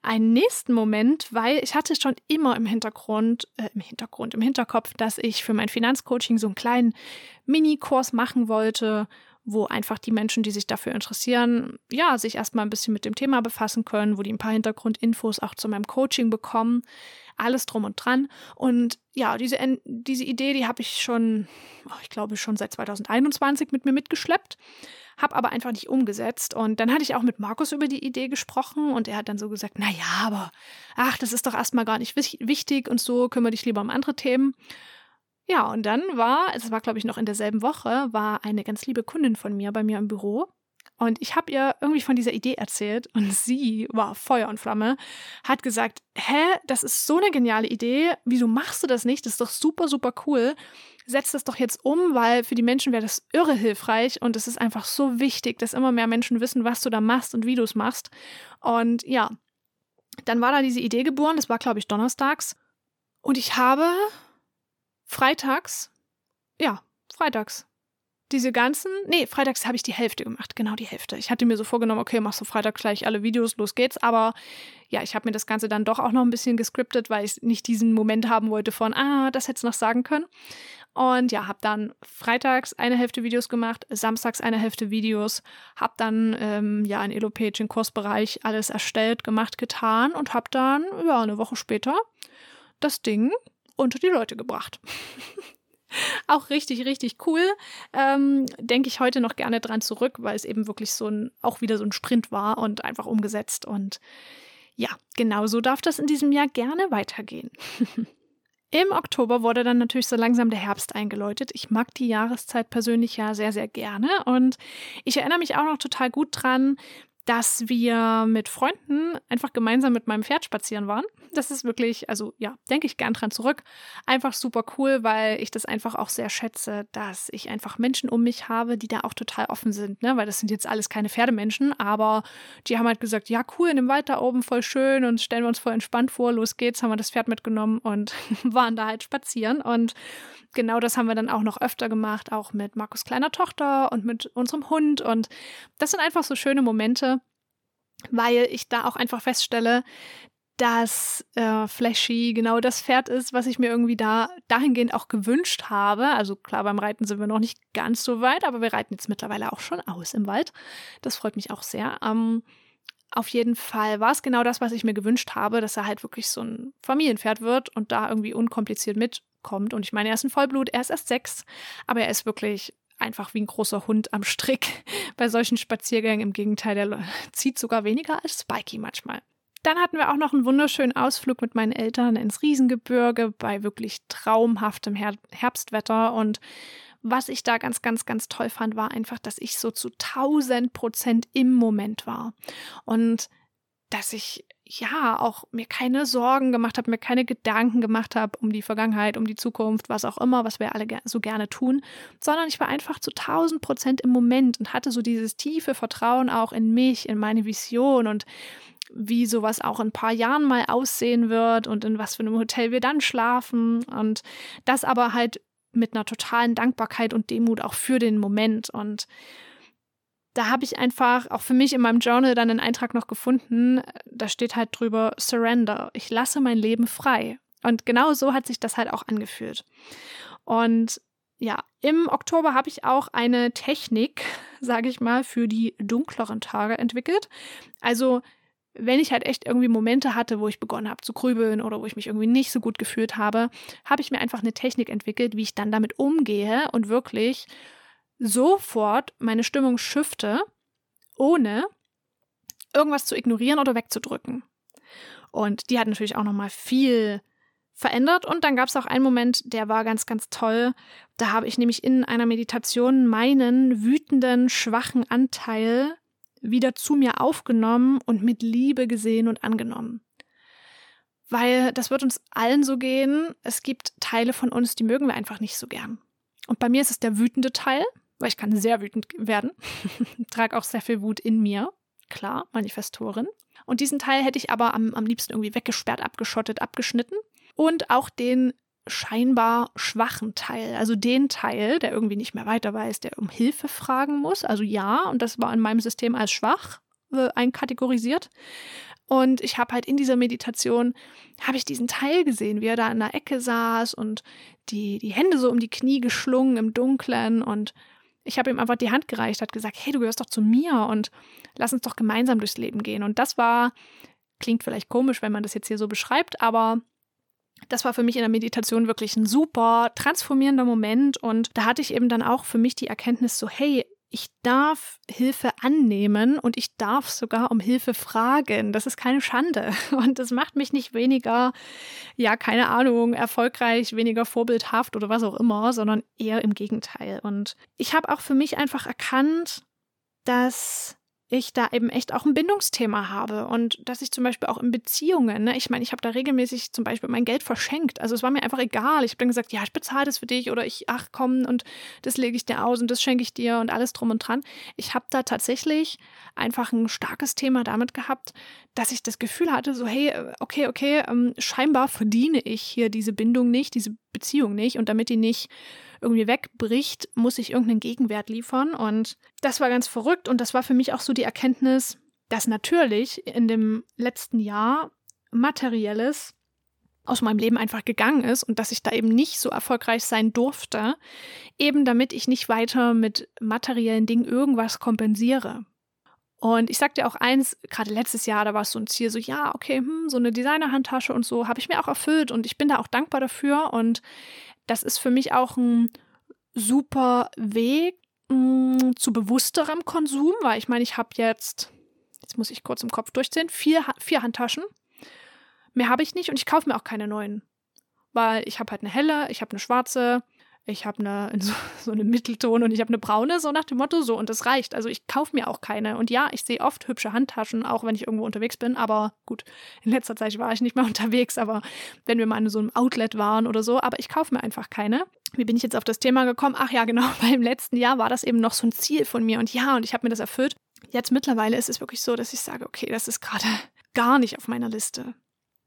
einen nächsten Moment, weil ich hatte schon immer im Hintergrund, äh, im Hintergrund, im Hinterkopf, dass ich für mein Finanzcoaching so einen kleinen Mini-Kurs machen wollte, wo einfach die Menschen, die sich dafür interessieren, ja, sich erstmal ein bisschen mit dem Thema befassen können, wo die ein paar Hintergrundinfos auch zu meinem Coaching bekommen, alles drum und dran. Und ja, diese, diese Idee, die habe ich schon, oh, ich glaube, schon seit 2021 mit mir mitgeschleppt, habe aber einfach nicht umgesetzt. Und dann hatte ich auch mit Markus über die Idee gesprochen und er hat dann so gesagt, na ja, aber ach, das ist doch erstmal gar nicht wichtig und so, kümmere dich lieber um andere Themen. Ja, und dann war, es war glaube ich noch in derselben Woche, war eine ganz liebe Kundin von mir bei mir im Büro. Und ich habe ihr irgendwie von dieser Idee erzählt und sie war Feuer und Flamme, hat gesagt, hä, das ist so eine geniale Idee, wieso machst du das nicht? Das ist doch super, super cool. Setz das doch jetzt um, weil für die Menschen wäre das irre hilfreich und es ist einfach so wichtig, dass immer mehr Menschen wissen, was du da machst und wie du es machst. Und ja, dann war da diese Idee geboren, das war glaube ich donnerstags. Und ich habe freitags, ja, freitags, diese ganzen, nee, freitags habe ich die Hälfte gemacht, genau die Hälfte. Ich hatte mir so vorgenommen, okay, machst du Freitag gleich alle Videos, los geht's. Aber ja, ich habe mir das Ganze dann doch auch noch ein bisschen gescriptet, weil ich nicht diesen Moment haben wollte von, ah, das hättest du noch sagen können. Und ja, habe dann freitags eine Hälfte Videos gemacht, samstags eine Hälfte Videos, habe dann ähm, ja in Elopage, im Kursbereich alles erstellt, gemacht, getan und habe dann ja eine Woche später das Ding unter die Leute gebracht. auch richtig, richtig cool. Ähm, Denke ich heute noch gerne dran zurück, weil es eben wirklich so ein, auch wieder so ein Sprint war und einfach umgesetzt. Und ja, genau so darf das in diesem Jahr gerne weitergehen. Im Oktober wurde dann natürlich so langsam der Herbst eingeläutet. Ich mag die Jahreszeit persönlich ja sehr, sehr gerne. Und ich erinnere mich auch noch total gut dran, dass wir mit Freunden einfach gemeinsam mit meinem Pferd spazieren waren. Das ist wirklich, also ja, denke ich gern dran zurück. Einfach super cool, weil ich das einfach auch sehr schätze, dass ich einfach Menschen um mich habe, die da auch total offen sind, ne? Weil das sind jetzt alles keine Pferdemenschen, aber die haben halt gesagt, ja, cool, in dem Wald da oben voll schön und stellen wir uns voll entspannt vor, los geht's, haben wir das Pferd mitgenommen und waren da halt spazieren. Und genau das haben wir dann auch noch öfter gemacht, auch mit Markus kleiner Tochter und mit unserem Hund. Und das sind einfach so schöne Momente, weil ich da auch einfach feststelle, dass äh, Flashy genau das Pferd ist, was ich mir irgendwie da dahingehend auch gewünscht habe. Also klar, beim Reiten sind wir noch nicht ganz so weit, aber wir reiten jetzt mittlerweile auch schon aus im Wald. Das freut mich auch sehr. Ähm, auf jeden Fall war es genau das, was ich mir gewünscht habe, dass er halt wirklich so ein Familienpferd wird und da irgendwie unkompliziert mitkommt. Und ich meine, er ist ein Vollblut, er ist erst sechs, aber er ist wirklich einfach wie ein großer Hund am Strick bei solchen Spaziergängen. Im Gegenteil, der zieht sogar weniger als Spikey manchmal. Dann hatten wir auch noch einen wunderschönen Ausflug mit meinen Eltern ins Riesengebirge bei wirklich traumhaftem Her Herbstwetter. Und was ich da ganz, ganz, ganz toll fand, war einfach, dass ich so zu 1000 Prozent im Moment war. Und dass ich ja auch mir keine Sorgen gemacht habe, mir keine Gedanken gemacht habe um die Vergangenheit, um die Zukunft, was auch immer, was wir alle so gerne tun, sondern ich war einfach zu 1000 Prozent im Moment und hatte so dieses tiefe Vertrauen auch in mich, in meine Vision und wie sowas auch in ein paar Jahren mal aussehen wird und in was für einem Hotel wir dann schlafen und das aber halt mit einer totalen Dankbarkeit und Demut auch für den Moment und da habe ich einfach auch für mich in meinem Journal dann einen Eintrag noch gefunden, da steht halt drüber Surrender. Ich lasse mein Leben frei. Und genau so hat sich das halt auch angefühlt. Und ja, im Oktober habe ich auch eine Technik, sage ich mal, für die dunkleren Tage entwickelt. Also wenn ich halt echt irgendwie Momente hatte, wo ich begonnen habe zu grübeln oder wo ich mich irgendwie nicht so gut gefühlt habe, habe ich mir einfach eine Technik entwickelt, wie ich dann damit umgehe und wirklich sofort meine Stimmung shifte, ohne irgendwas zu ignorieren oder wegzudrücken. Und die hat natürlich auch nochmal viel verändert. Und dann gab es auch einen Moment, der war ganz, ganz toll. Da habe ich nämlich in einer Meditation meinen wütenden, schwachen Anteil wieder zu mir aufgenommen und mit Liebe gesehen und angenommen. Weil das wird uns allen so gehen. Es gibt Teile von uns, die mögen wir einfach nicht so gern. Und bei mir ist es der wütende Teil, weil ich kann sehr wütend werden. Trage auch sehr viel Wut in mir. Klar, Manifestorin. Und diesen Teil hätte ich aber am, am liebsten irgendwie weggesperrt, abgeschottet, abgeschnitten. Und auch den scheinbar schwachen Teil, also den Teil, der irgendwie nicht mehr weiter weiß, der um Hilfe fragen muss. Also ja, und das war in meinem System als schwach äh, einkategorisiert. Und ich habe halt in dieser Meditation, habe ich diesen Teil gesehen, wie er da in der Ecke saß und die, die Hände so um die Knie geschlungen im Dunkeln und ich habe ihm einfach die Hand gereicht, hat gesagt, hey, du gehörst doch zu mir und lass uns doch gemeinsam durchs Leben gehen. Und das war, klingt vielleicht komisch, wenn man das jetzt hier so beschreibt, aber das war für mich in der Meditation wirklich ein super transformierender Moment. Und da hatte ich eben dann auch für mich die Erkenntnis so, hey, ich darf Hilfe annehmen und ich darf sogar um Hilfe fragen. Das ist keine Schande. Und das macht mich nicht weniger, ja, keine Ahnung, erfolgreich, weniger vorbildhaft oder was auch immer, sondern eher im Gegenteil. Und ich habe auch für mich einfach erkannt, dass ich da eben echt auch ein Bindungsthema habe und dass ich zum Beispiel auch in Beziehungen, ne, ich meine, ich habe da regelmäßig zum Beispiel mein Geld verschenkt. Also es war mir einfach egal. Ich habe dann gesagt, ja, ich bezahle das für dich oder ich, ach komm, und das lege ich dir aus und das schenke ich dir und alles drum und dran. Ich habe da tatsächlich einfach ein starkes Thema damit gehabt, dass ich das Gefühl hatte, so, hey, okay, okay, ähm, scheinbar verdiene ich hier diese Bindung nicht, diese Beziehung nicht. Und damit die nicht irgendwie wegbricht, muss ich irgendeinen Gegenwert liefern. Und das war ganz verrückt. Und das war für mich auch so die Erkenntnis, dass natürlich in dem letzten Jahr materielles aus meinem Leben einfach gegangen ist und dass ich da eben nicht so erfolgreich sein durfte, eben damit ich nicht weiter mit materiellen Dingen irgendwas kompensiere. Und ich sagte auch eins, gerade letztes Jahr, da war es so ein Ziel, so ja, okay, hm, so eine Designerhandtasche und so, habe ich mir auch erfüllt und ich bin da auch dankbar dafür. Und das ist für mich auch ein super Weg mh, hm, zu bewussterem Konsum, weil ich meine, ich habe jetzt, jetzt muss ich kurz im Kopf durchziehen, vier, vier Handtaschen. Mehr habe ich nicht und ich kaufe mir auch keine neuen. Weil ich habe halt eine helle, ich habe eine schwarze, ich habe eine, so, so eine Mittelton und ich habe eine braune, so nach dem Motto, so und das reicht. Also ich kaufe mir auch keine. Und ja, ich sehe oft hübsche Handtaschen, auch wenn ich irgendwo unterwegs bin, aber gut, in letzter Zeit war ich nicht mehr unterwegs, aber wenn wir mal in so einem Outlet waren oder so, aber ich kaufe mir einfach keine. Wie bin ich jetzt auf das Thema gekommen? Ach ja, genau, weil im letzten Jahr war das eben noch so ein Ziel von mir und ja, und ich habe mir das erfüllt. Jetzt mittlerweile ist es wirklich so, dass ich sage, okay, das ist gerade gar nicht auf meiner Liste.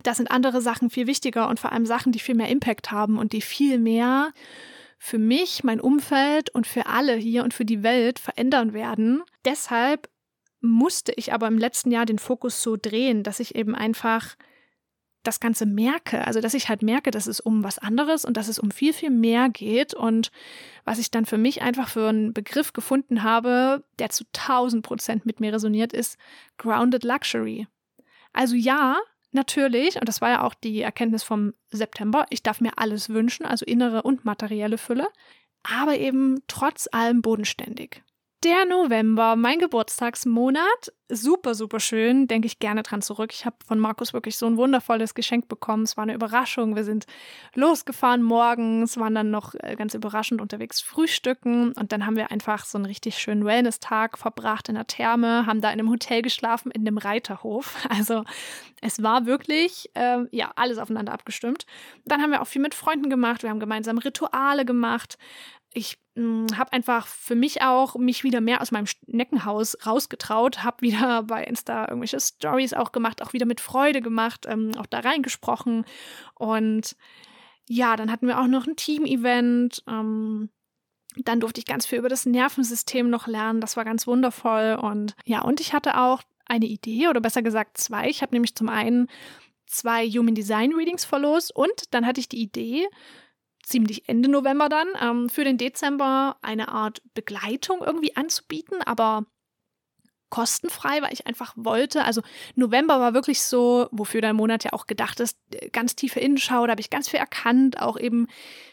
Da sind andere Sachen viel wichtiger und vor allem Sachen, die viel mehr Impact haben und die viel mehr für mich, mein Umfeld und für alle hier und für die Welt verändern werden. Deshalb musste ich aber im letzten Jahr den Fokus so drehen, dass ich eben einfach das Ganze merke. Also, dass ich halt merke, dass es um was anderes und dass es um viel, viel mehr geht. Und was ich dann für mich einfach für einen Begriff gefunden habe, der zu 1000 Prozent mit mir resoniert, ist Grounded Luxury. Also ja, natürlich, und das war ja auch die Erkenntnis vom September, ich darf mir alles wünschen, also innere und materielle Fülle, aber eben trotz allem bodenständig. Der November, mein Geburtstagsmonat, super, super schön, denke ich gerne dran zurück. Ich habe von Markus wirklich so ein wundervolles Geschenk bekommen. Es war eine Überraschung. Wir sind losgefahren morgens, waren dann noch äh, ganz überraschend unterwegs frühstücken und dann haben wir einfach so einen richtig schönen Wellness-Tag verbracht in der Therme, haben da in einem Hotel geschlafen, in dem Reiterhof. Also es war wirklich, äh, ja, alles aufeinander abgestimmt. Dann haben wir auch viel mit Freunden gemacht, wir haben gemeinsam Rituale gemacht, ich hm, habe einfach für mich auch mich wieder mehr aus meinem Schneckenhaus rausgetraut, habe wieder bei Insta irgendwelche Stories auch gemacht, auch wieder mit Freude gemacht, ähm, auch da reingesprochen und ja, dann hatten wir auch noch ein Team-Event. Ähm, dann durfte ich ganz viel über das Nervensystem noch lernen. Das war ganz wundervoll. Und ja, und ich hatte auch eine Idee oder besser gesagt zwei. Ich habe nämlich zum einen zwei Human Design Readings verlost und dann hatte ich die Idee, ziemlich Ende November dann, ähm, für den Dezember eine Art Begleitung irgendwie anzubieten, aber kostenfrei, weil ich einfach wollte. Also November war wirklich so, wofür der Monat ja auch gedacht ist, ganz tiefe Innenschau, da habe ich ganz viel erkannt, auch eben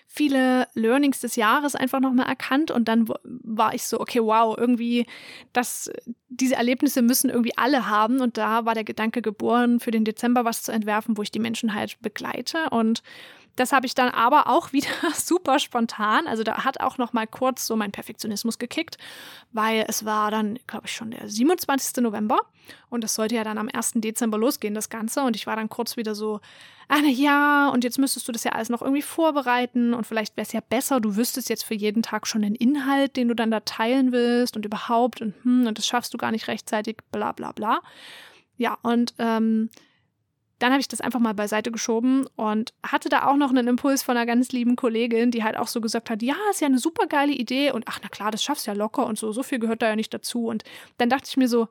viele Learnings des Jahres einfach nochmal erkannt und dann war ich so, okay, wow, irgendwie, das, diese Erlebnisse müssen irgendwie alle haben und da war der Gedanke geboren, für den Dezember was zu entwerfen, wo ich die Menschen halt begleite und das habe ich dann aber auch wieder super spontan. Also da hat auch noch mal kurz so mein Perfektionismus gekickt, weil es war dann, glaube ich, schon der 27. November und das sollte ja dann am 1. Dezember losgehen, das Ganze. Und ich war dann kurz wieder so, ah na ja, und jetzt müsstest du das ja alles noch irgendwie vorbereiten und vielleicht wäre es ja besser, du wüsstest jetzt für jeden Tag schon den Inhalt, den du dann da teilen willst und überhaupt und hm, und das schaffst du gar nicht rechtzeitig, bla bla bla. Ja, und ähm, dann habe ich das einfach mal beiseite geschoben und hatte da auch noch einen Impuls von einer ganz lieben Kollegin, die halt auch so gesagt hat, ja, ist ja eine super geile Idee und ach na klar, das schaffst du ja locker und so, so viel gehört da ja nicht dazu. Und dann dachte ich mir so,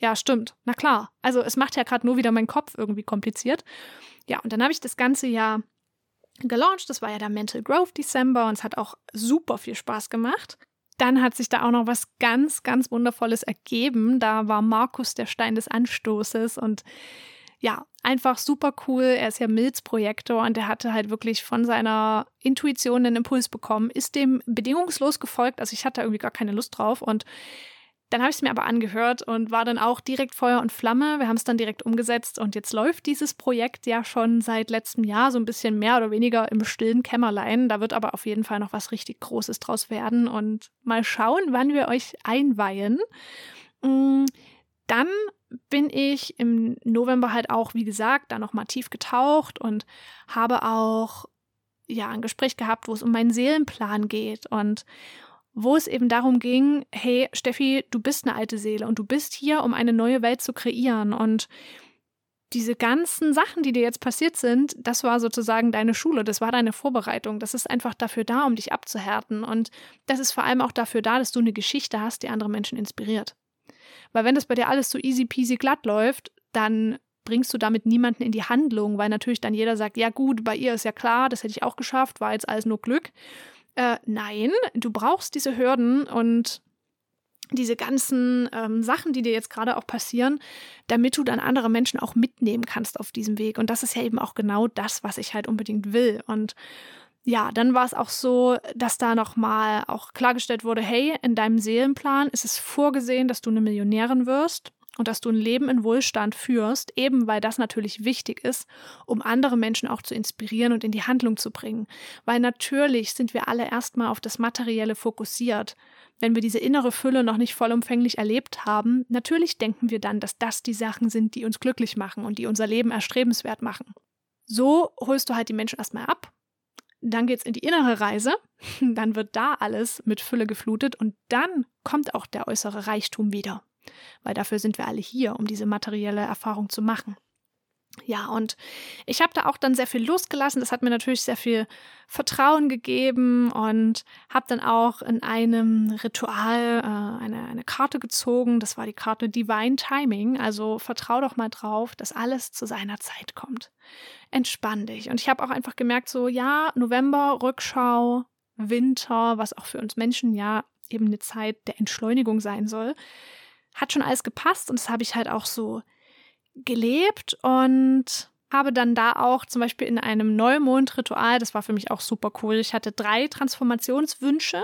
ja, stimmt, na klar. Also es macht ja gerade nur wieder meinen Kopf irgendwie kompliziert. Ja, und dann habe ich das ganze Jahr gelauncht. Das war ja der Mental Growth December und es hat auch super viel Spaß gemacht. Dann hat sich da auch noch was ganz, ganz Wundervolles ergeben. Da war Markus der Stein des Anstoßes und ja, einfach super cool. Er ist ja Milz-Projektor und er hatte halt wirklich von seiner Intuition einen Impuls bekommen, ist dem bedingungslos gefolgt. Also ich hatte irgendwie gar keine Lust drauf und dann habe ich es mir aber angehört und war dann auch direkt Feuer und Flamme. Wir haben es dann direkt umgesetzt und jetzt läuft dieses Projekt ja schon seit letztem Jahr so ein bisschen mehr oder weniger im stillen Kämmerlein. Da wird aber auf jeden Fall noch was richtig Großes draus werden und mal schauen, wann wir euch einweihen. Mm, dann bin ich im November halt auch, wie gesagt, da nochmal tief getaucht und habe auch ja ein Gespräch gehabt, wo es um meinen Seelenplan geht und wo es eben darum ging, hey Steffi, du bist eine alte Seele und du bist hier, um eine neue Welt zu kreieren und diese ganzen Sachen, die dir jetzt passiert sind, das war sozusagen deine Schule, das war deine Vorbereitung. Das ist einfach dafür da, um dich abzuhärten. Und das ist vor allem auch dafür da, dass du eine Geschichte hast, die andere Menschen inspiriert. Weil wenn das bei dir alles so easy peasy glatt läuft, dann bringst du damit niemanden in die Handlung, weil natürlich dann jeder sagt, ja gut, bei ihr ist ja klar, das hätte ich auch geschafft, war jetzt alles nur Glück. Äh, nein, du brauchst diese Hürden und diese ganzen ähm, Sachen, die dir jetzt gerade auch passieren, damit du dann andere Menschen auch mitnehmen kannst auf diesem Weg. Und das ist ja eben auch genau das, was ich halt unbedingt will. Und ja, dann war es auch so, dass da nochmal auch klargestellt wurde, hey, in deinem Seelenplan ist es vorgesehen, dass du eine Millionärin wirst und dass du ein Leben in Wohlstand führst, eben weil das natürlich wichtig ist, um andere Menschen auch zu inspirieren und in die Handlung zu bringen. Weil natürlich sind wir alle erstmal auf das Materielle fokussiert wenn wir diese innere Fülle noch nicht vollumfänglich erlebt haben, natürlich denken wir dann, dass das die Sachen sind, die uns glücklich machen und die unser Leben erstrebenswert machen. So holst du halt die Menschen erstmal ab. Dann geht's in die innere Reise, dann wird da alles mit Fülle geflutet und dann kommt auch der äußere Reichtum wieder. Weil dafür sind wir alle hier, um diese materielle Erfahrung zu machen. Ja, und ich habe da auch dann sehr viel losgelassen. Das hat mir natürlich sehr viel Vertrauen gegeben und habe dann auch in einem Ritual äh, eine, eine Karte gezogen. Das war die Karte Divine Timing. Also vertrau doch mal drauf, dass alles zu seiner Zeit kommt. Entspann dich. Und ich habe auch einfach gemerkt, so ja, November, Rückschau, Winter, was auch für uns Menschen ja eben eine Zeit der Entschleunigung sein soll, hat schon alles gepasst und das habe ich halt auch so gelebt und habe dann da auch zum Beispiel in einem Neumond-Ritual, das war für mich auch super cool, ich hatte drei Transformationswünsche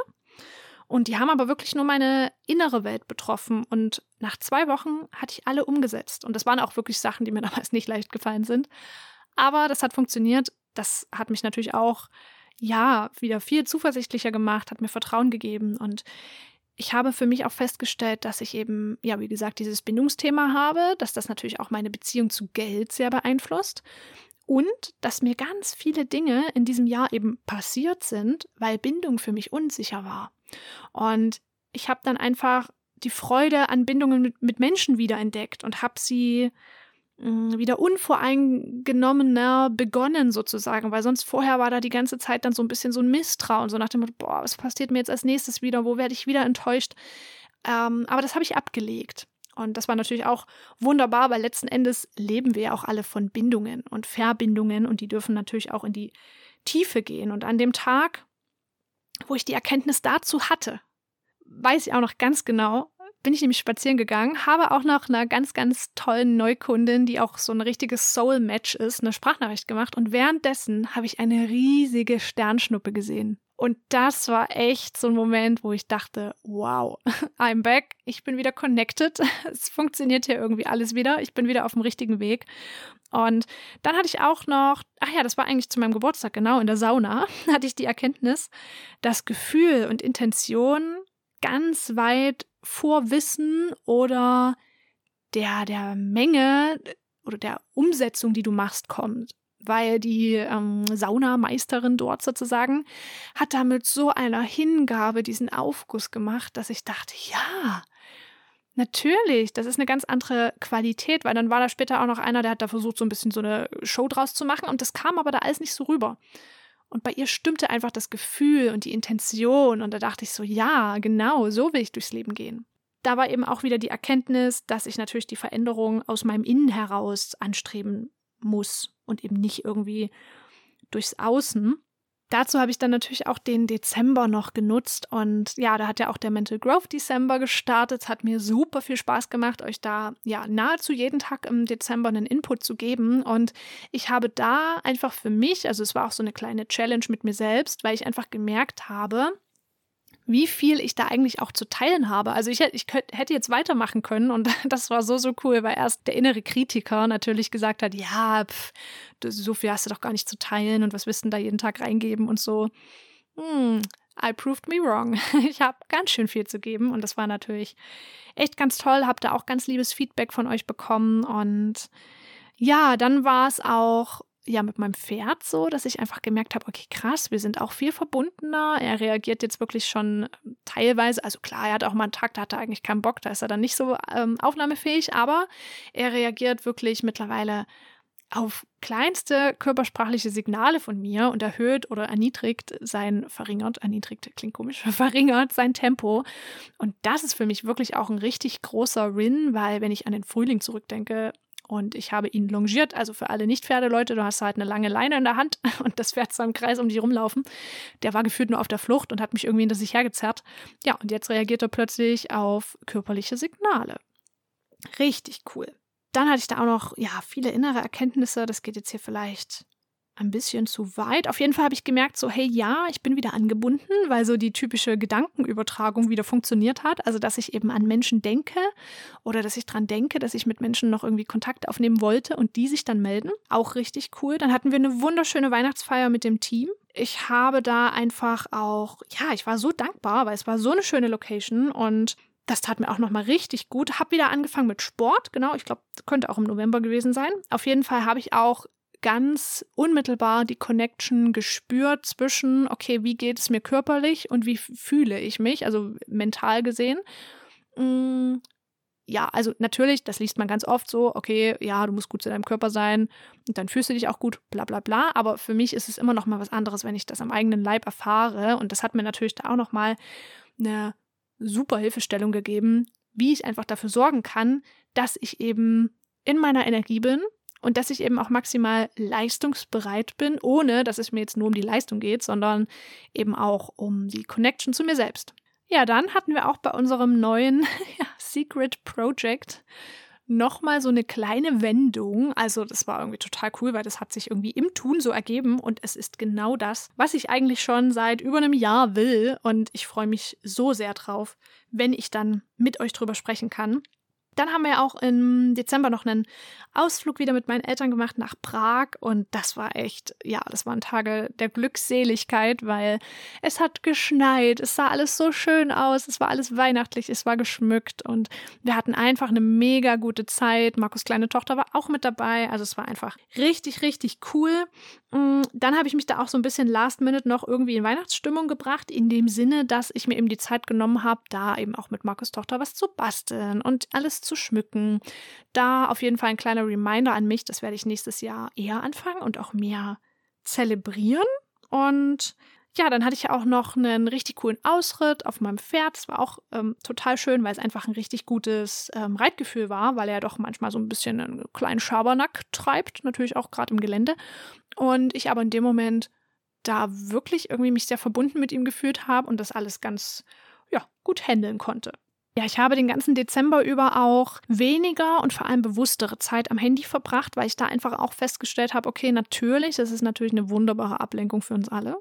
und die haben aber wirklich nur meine innere Welt betroffen und nach zwei Wochen hatte ich alle umgesetzt und das waren auch wirklich Sachen, die mir damals nicht leicht gefallen sind, aber das hat funktioniert, das hat mich natürlich auch ja, wieder viel zuversichtlicher gemacht, hat mir Vertrauen gegeben und ich habe für mich auch festgestellt, dass ich eben, ja, wie gesagt, dieses Bindungsthema habe, dass das natürlich auch meine Beziehung zu Geld sehr beeinflusst und dass mir ganz viele Dinge in diesem Jahr eben passiert sind, weil Bindung für mich unsicher war. Und ich habe dann einfach die Freude an Bindungen mit, mit Menschen wiederentdeckt und habe sie wieder unvoreingenommener begonnen sozusagen, weil sonst vorher war da die ganze Zeit dann so ein bisschen so ein Misstrauen, so nach dem Motto, boah, was passiert mir jetzt als nächstes wieder, wo werde ich wieder enttäuscht? Ähm, aber das habe ich abgelegt. Und das war natürlich auch wunderbar, weil letzten Endes leben wir ja auch alle von Bindungen und Verbindungen und die dürfen natürlich auch in die Tiefe gehen. Und an dem Tag, wo ich die Erkenntnis dazu hatte, weiß ich auch noch ganz genau, bin ich nämlich spazieren gegangen, habe auch noch einer ganz, ganz tollen Neukundin, die auch so ein richtiges Soul-Match ist, eine Sprachnachricht gemacht. Und währenddessen habe ich eine riesige Sternschnuppe gesehen. Und das war echt so ein Moment, wo ich dachte, wow, I'm back, ich bin wieder connected, es funktioniert hier irgendwie alles wieder, ich bin wieder auf dem richtigen Weg. Und dann hatte ich auch noch, ach ja, das war eigentlich zu meinem Geburtstag, genau, in der Sauna, hatte ich die Erkenntnis, dass Gefühl und Intention ganz weit vor Wissen oder der, der Menge oder der Umsetzung, die du machst, kommt. Weil die ähm, Saunameisterin dort sozusagen hat damit so einer Hingabe diesen Aufguss gemacht, dass ich dachte, ja, Natürlich, das ist eine ganz andere Qualität, weil dann war da später auch noch einer, der hat da versucht, so ein bisschen so eine Show draus zu machen und das kam aber da alles nicht so rüber. Und bei ihr stimmte einfach das Gefühl und die Intention. Und da dachte ich so, ja, genau, so will ich durchs Leben gehen. Da war eben auch wieder die Erkenntnis, dass ich natürlich die Veränderung aus meinem Innen heraus anstreben muss und eben nicht irgendwie durchs Außen. Dazu habe ich dann natürlich auch den Dezember noch genutzt und ja, da hat ja auch der Mental Growth Dezember gestartet. Es hat mir super viel Spaß gemacht, euch da ja nahezu jeden Tag im Dezember einen Input zu geben und ich habe da einfach für mich, also es war auch so eine kleine Challenge mit mir selbst, weil ich einfach gemerkt habe, wie viel ich da eigentlich auch zu teilen habe. Also ich, ich hätte jetzt weitermachen können und das war so, so cool, weil erst der innere Kritiker natürlich gesagt hat, ja, pff, so viel hast du doch gar nicht zu teilen und was wirst du da jeden Tag reingeben und so. Hm, I proved me wrong. Ich habe ganz schön viel zu geben und das war natürlich echt ganz toll. Hab da auch ganz liebes Feedback von euch bekommen und ja, dann war es auch ja mit meinem Pferd so, dass ich einfach gemerkt habe, okay, krass, wir sind auch viel verbundener. Er reagiert jetzt wirklich schon teilweise, also klar, er hat auch mal einen Tag, da hat er eigentlich keinen Bock, da ist er dann nicht so ähm, aufnahmefähig, aber er reagiert wirklich mittlerweile auf kleinste körpersprachliche Signale von mir und erhöht oder erniedrigt sein, verringert, erniedrigt klingt komisch, verringert sein Tempo. Und das ist für mich wirklich auch ein richtig großer Win, weil wenn ich an den Frühling zurückdenke, und ich habe ihn longiert, also für alle Nicht-Pferdeleute, du hast halt eine lange Leine in der Hand und das Pferd soll im Kreis um dich rumlaufen. Der war gefühlt nur auf der Flucht und hat mich irgendwie hinter sich hergezerrt. Ja, und jetzt reagiert er plötzlich auf körperliche Signale. Richtig cool. Dann hatte ich da auch noch, ja, viele innere Erkenntnisse. Das geht jetzt hier vielleicht ein bisschen zu weit. Auf jeden Fall habe ich gemerkt, so, hey, ja, ich bin wieder angebunden, weil so die typische Gedankenübertragung wieder funktioniert hat. Also, dass ich eben an Menschen denke oder dass ich dran denke, dass ich mit Menschen noch irgendwie Kontakt aufnehmen wollte und die sich dann melden. Auch richtig cool. Dann hatten wir eine wunderschöne Weihnachtsfeier mit dem Team. Ich habe da einfach auch, ja, ich war so dankbar, weil es war so eine schöne Location und das tat mir auch nochmal richtig gut. Hab wieder angefangen mit Sport, genau. Ich glaube, könnte auch im November gewesen sein. Auf jeden Fall habe ich auch ganz unmittelbar die Connection gespürt zwischen, okay, wie geht es mir körperlich und wie fühle ich mich, also mental gesehen. Mm, ja, also natürlich, das liest man ganz oft so, okay, ja, du musst gut zu deinem Körper sein und dann fühlst du dich auch gut, bla bla bla. Aber für mich ist es immer noch mal was anderes, wenn ich das am eigenen Leib erfahre. Und das hat mir natürlich da auch noch mal eine super Hilfestellung gegeben, wie ich einfach dafür sorgen kann, dass ich eben in meiner Energie bin und dass ich eben auch maximal leistungsbereit bin, ohne dass es mir jetzt nur um die Leistung geht, sondern eben auch um die Connection zu mir selbst. Ja, dann hatten wir auch bei unserem neuen ja, Secret Project nochmal so eine kleine Wendung. Also das war irgendwie total cool, weil das hat sich irgendwie im Tun so ergeben und es ist genau das, was ich eigentlich schon seit über einem Jahr will und ich freue mich so sehr drauf, wenn ich dann mit euch drüber sprechen kann. Dann haben wir auch im Dezember noch einen Ausflug wieder mit meinen Eltern gemacht nach Prag und das war echt, ja, das waren Tage der Glückseligkeit, weil es hat geschneit, es sah alles so schön aus, es war alles weihnachtlich, es war geschmückt und wir hatten einfach eine mega gute Zeit. Markus kleine Tochter war auch mit dabei, also es war einfach richtig, richtig cool. Mm, dann habe ich mich da auch so ein bisschen last minute noch irgendwie in Weihnachtsstimmung gebracht, in dem Sinne, dass ich mir eben die Zeit genommen habe, da eben auch mit Markus Tochter was zu basteln und alles zu schmücken. Da auf jeden Fall ein kleiner Reminder an mich, das werde ich nächstes Jahr eher anfangen und auch mehr zelebrieren. Und ja, dann hatte ich auch noch einen richtig coolen Ausritt auf meinem Pferd. Das war auch ähm, total schön, weil es einfach ein richtig gutes ähm, Reitgefühl war, weil er doch manchmal so ein bisschen einen kleinen Schabernack treibt, natürlich auch gerade im Gelände. Und ich aber in dem Moment da wirklich irgendwie mich sehr verbunden mit ihm gefühlt habe und das alles ganz ja, gut handeln konnte. Ja, ich habe den ganzen Dezember über auch weniger und vor allem bewusstere Zeit am Handy verbracht, weil ich da einfach auch festgestellt habe, okay, natürlich, das ist natürlich eine wunderbare Ablenkung für uns alle.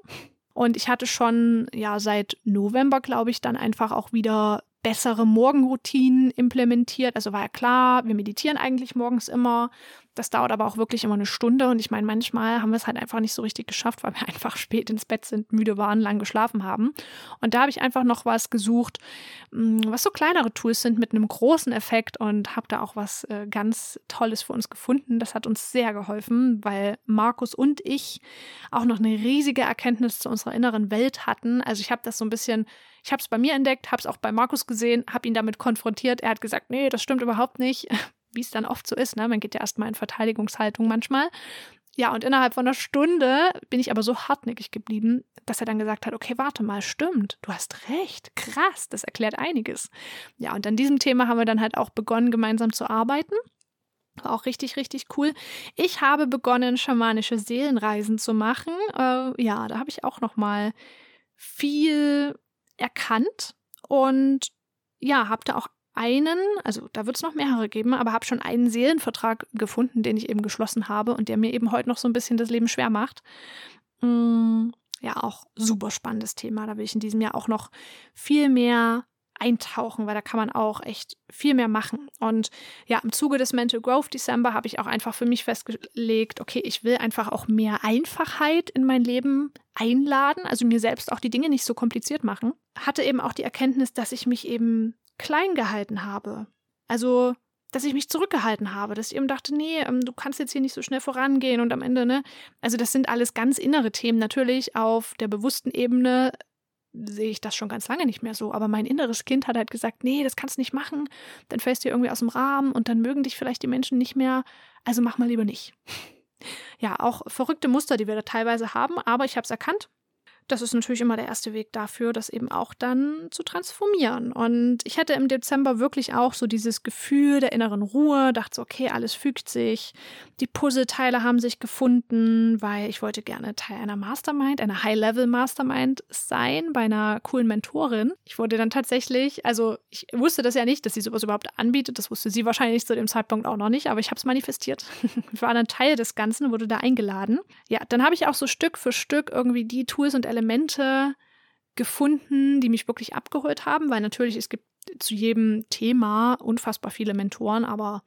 Und ich hatte schon, ja, seit November, glaube ich, dann einfach auch wieder bessere Morgenroutinen implementiert. Also war ja klar, wir meditieren eigentlich morgens immer. Das dauert aber auch wirklich immer eine Stunde. Und ich meine, manchmal haben wir es halt einfach nicht so richtig geschafft, weil wir einfach spät ins Bett sind, müde waren, lang geschlafen haben. Und da habe ich einfach noch was gesucht, mm, was so kleinere Tools sind mit einem großen Effekt und habe da auch was äh, ganz Tolles für uns gefunden. Das hat uns sehr geholfen, weil Markus und ich auch noch eine riesige Erkenntnis zu unserer inneren Welt hatten. Also ich habe das so ein bisschen ich habe es bei mir entdeckt, habe es auch bei Markus gesehen, habe ihn damit konfrontiert. Er hat gesagt, nee, das stimmt überhaupt nicht. Wie es dann oft so ist, ne? Man geht ja erstmal in Verteidigungshaltung manchmal. Ja, und innerhalb von einer Stunde bin ich aber so hartnäckig geblieben, dass er dann gesagt hat, okay, warte mal, stimmt, du hast recht, krass, das erklärt einiges. Ja, und an diesem Thema haben wir dann halt auch begonnen, gemeinsam zu arbeiten. War auch richtig, richtig cool. Ich habe begonnen, schamanische Seelenreisen zu machen. Äh, ja, da habe ich auch noch mal viel erkannt und ja, habe da auch einen, also da wird es noch mehrere geben, aber habe schon einen Seelenvertrag gefunden, den ich eben geschlossen habe und der mir eben heute noch so ein bisschen das Leben schwer macht. Mm, ja, auch super spannendes Thema. Da will ich in diesem Jahr auch noch viel mehr eintauchen, weil da kann man auch echt viel mehr machen. Und ja, im Zuge des Mental Growth December habe ich auch einfach für mich festgelegt, okay, ich will einfach auch mehr Einfachheit in mein Leben einladen, also mir selbst auch die Dinge nicht so kompliziert machen. Hatte eben auch die Erkenntnis, dass ich mich eben klein gehalten habe. Also dass ich mich zurückgehalten habe, dass ich eben dachte, nee, ähm, du kannst jetzt hier nicht so schnell vorangehen und am Ende, ne? Also das sind alles ganz innere Themen. Natürlich auf der bewussten Ebene sehe ich das schon ganz lange nicht mehr so. Aber mein inneres Kind hat halt gesagt, nee, das kannst du nicht machen. Dann fällst du irgendwie aus dem Rahmen und dann mögen dich vielleicht die Menschen nicht mehr. Also mach mal lieber nicht. Ja, auch verrückte Muster, die wir da teilweise haben, aber ich habe es erkannt das ist natürlich immer der erste Weg dafür, das eben auch dann zu transformieren. Und ich hatte im Dezember wirklich auch so dieses Gefühl der inneren Ruhe, dachte so, okay, alles fügt sich, die Puzzleteile haben sich gefunden, weil ich wollte gerne Teil einer Mastermind, einer High-Level-Mastermind sein, bei einer coolen Mentorin. Ich wurde dann tatsächlich, also ich wusste das ja nicht, dass sie sowas überhaupt anbietet, das wusste sie wahrscheinlich zu dem Zeitpunkt auch noch nicht, aber ich habe es manifestiert. ich war dann Teil des Ganzen, wurde da eingeladen. Ja, dann habe ich auch so Stück für Stück irgendwie die Tools und Elemente gefunden, die mich wirklich abgeholt haben, weil natürlich es gibt zu jedem Thema unfassbar viele Mentoren, aber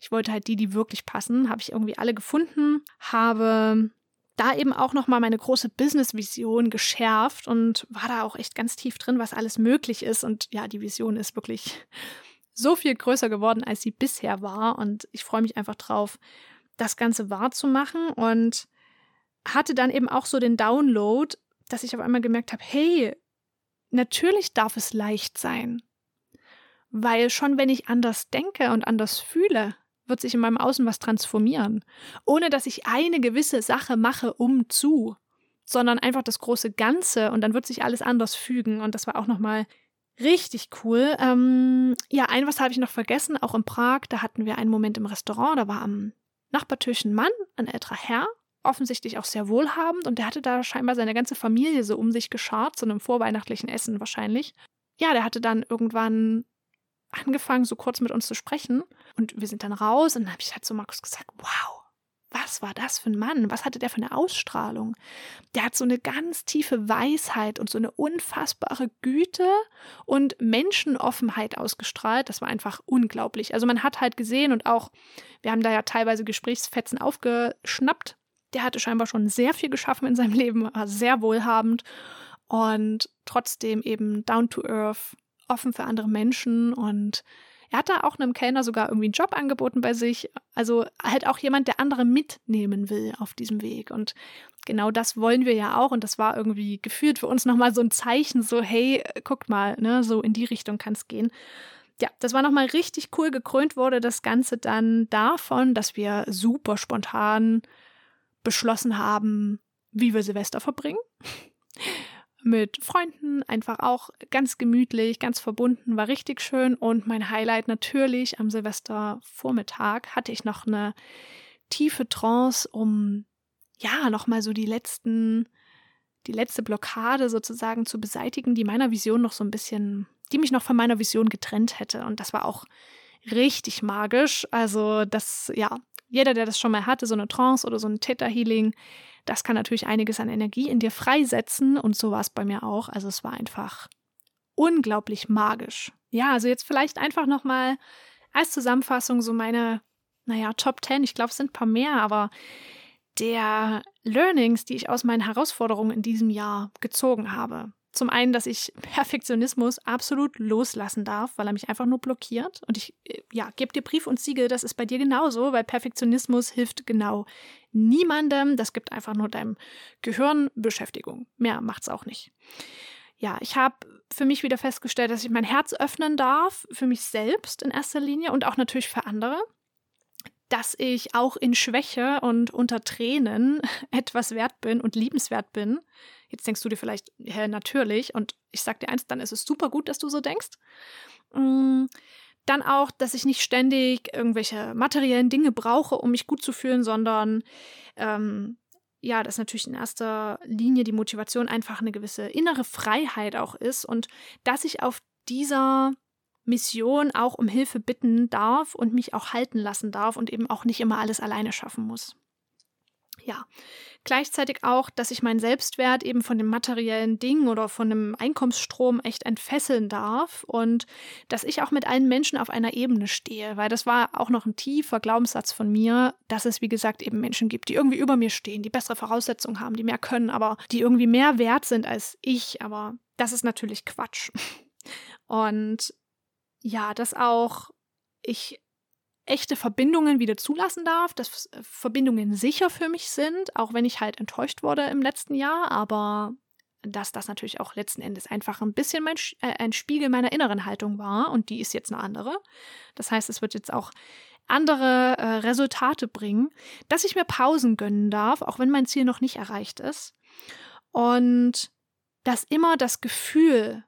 ich wollte halt die, die wirklich passen, habe ich irgendwie alle gefunden, habe da eben auch noch mal meine große Business-Vision geschärft und war da auch echt ganz tief drin, was alles möglich ist. Und ja, die Vision ist wirklich so viel größer geworden, als sie bisher war. Und ich freue mich einfach drauf, das Ganze wahrzumachen und hatte dann eben auch so den Download, dass ich auf einmal gemerkt habe, hey, natürlich darf es leicht sein. Weil schon wenn ich anders denke und anders fühle, wird sich in meinem Außen was transformieren. Ohne dass ich eine gewisse Sache mache, um zu, sondern einfach das große Ganze und dann wird sich alles anders fügen. Und das war auch nochmal richtig cool. Ähm, ja, ein was habe ich noch vergessen, auch in Prag, da hatten wir einen Moment im Restaurant, da war am Nachbartisch ein Mann, ein älterer Herr, offensichtlich auch sehr wohlhabend und der hatte da scheinbar seine ganze Familie so um sich geschart, zu einem vorweihnachtlichen Essen wahrscheinlich. Ja, der hatte dann irgendwann angefangen, so kurz mit uns zu sprechen und wir sind dann raus und dann habe ich halt zu Markus gesagt, wow, was war das für ein Mann? Was hatte der für eine Ausstrahlung? Der hat so eine ganz tiefe Weisheit und so eine unfassbare Güte und Menschenoffenheit ausgestrahlt. Das war einfach unglaublich. Also man hat halt gesehen und auch, wir haben da ja teilweise Gesprächsfetzen aufgeschnappt, der hatte scheinbar schon sehr viel geschaffen in seinem Leben, war sehr wohlhabend und trotzdem eben down to earth, offen für andere Menschen und er hat da auch einem Kellner sogar irgendwie einen Job angeboten bei sich. Also halt auch jemand, der andere mitnehmen will auf diesem Weg. Und genau das wollen wir ja auch. Und das war irgendwie gefühlt für uns nochmal so ein Zeichen, so, hey, guckt mal, ne, so in die Richtung kann es gehen. Ja, das war nochmal richtig cool. Gekrönt wurde das Ganze dann davon, dass wir super spontan beschlossen haben, wie wir Silvester verbringen. Mit Freunden, einfach auch ganz gemütlich, ganz verbunden, war richtig schön. Und mein Highlight natürlich am Silvestervormittag hatte ich noch eine tiefe Trance, um ja nochmal so die letzten, die letzte Blockade sozusagen zu beseitigen, die meiner Vision noch so ein bisschen, die mich noch von meiner Vision getrennt hätte. Und das war auch richtig magisch. Also das, ja, jeder, der das schon mal hatte, so eine Trance oder so ein Theta Healing, das kann natürlich einiges an Energie in dir freisetzen und so war es bei mir auch. Also es war einfach unglaublich magisch. Ja, also jetzt vielleicht einfach noch mal als Zusammenfassung so meine, naja, Top 10, ich glaube, es sind ein paar mehr, aber der Learnings, die ich aus meinen Herausforderungen in diesem Jahr gezogen habe. Zum einen, dass ich Perfektionismus absolut loslassen darf, weil er mich einfach nur blockiert. Und ich, äh, ja, gebe dir Brief und Siegel, das ist bei dir genauso, weil Perfektionismus hilft genau niemandem. Das gibt einfach nur deinem Gehirn Beschäftigung. Mehr macht's auch nicht. Ja, ich habe für mich wieder festgestellt, dass ich mein Herz öffnen darf, für mich selbst in erster Linie und auch natürlich für andere dass ich auch in Schwäche und unter Tränen etwas wert bin und liebenswert bin. Jetzt denkst du dir vielleicht, hä, natürlich. Und ich sag dir eins, dann ist es super gut, dass du so denkst. Mm, dann auch, dass ich nicht ständig irgendwelche materiellen Dinge brauche, um mich gut zu fühlen, sondern ähm, ja, dass natürlich in erster Linie die Motivation einfach eine gewisse innere Freiheit auch ist und dass ich auf dieser Mission auch um Hilfe bitten darf und mich auch halten lassen darf und eben auch nicht immer alles alleine schaffen muss. Ja, gleichzeitig auch, dass ich meinen Selbstwert eben von dem materiellen Ding oder von dem Einkommensstrom echt entfesseln darf und dass ich auch mit allen Menschen auf einer Ebene stehe, weil das war auch noch ein tiefer Glaubenssatz von mir, dass es, wie gesagt, eben Menschen gibt, die irgendwie über mir stehen, die bessere Voraussetzungen haben, die mehr können, aber die irgendwie mehr wert sind als ich, aber das ist natürlich Quatsch. Und ja, dass auch ich echte Verbindungen wieder zulassen darf, dass Verbindungen sicher für mich sind, auch wenn ich halt enttäuscht wurde im letzten Jahr, aber dass das natürlich auch letzten Endes einfach ein bisschen mein, äh, ein Spiegel meiner inneren Haltung war und die ist jetzt eine andere. Das heißt, es wird jetzt auch andere äh, Resultate bringen, dass ich mir Pausen gönnen darf, auch wenn mein Ziel noch nicht erreicht ist. Und dass immer das Gefühl,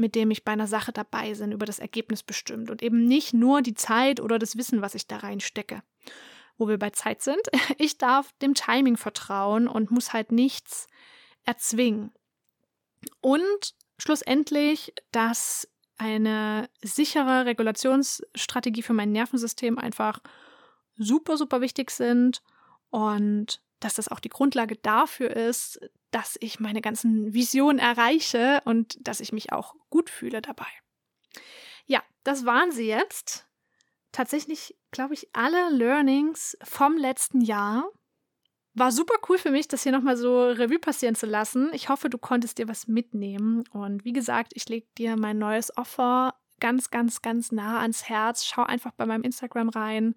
mit dem ich bei einer Sache dabei bin, über das Ergebnis bestimmt und eben nicht nur die Zeit oder das Wissen, was ich da reinstecke. Wo wir bei Zeit sind, ich darf dem Timing vertrauen und muss halt nichts erzwingen. Und schlussendlich, dass eine sichere Regulationsstrategie für mein Nervensystem einfach super, super wichtig sind und dass das auch die Grundlage dafür ist, dass ich meine ganzen Visionen erreiche und dass ich mich auch gut fühle dabei. Ja, das waren sie jetzt. Tatsächlich, glaube ich, alle Learnings vom letzten Jahr. War super cool für mich, das hier nochmal so Revue passieren zu lassen. Ich hoffe, du konntest dir was mitnehmen. Und wie gesagt, ich lege dir mein neues Offer ganz, ganz, ganz nah ans Herz. Schau einfach bei meinem Instagram rein.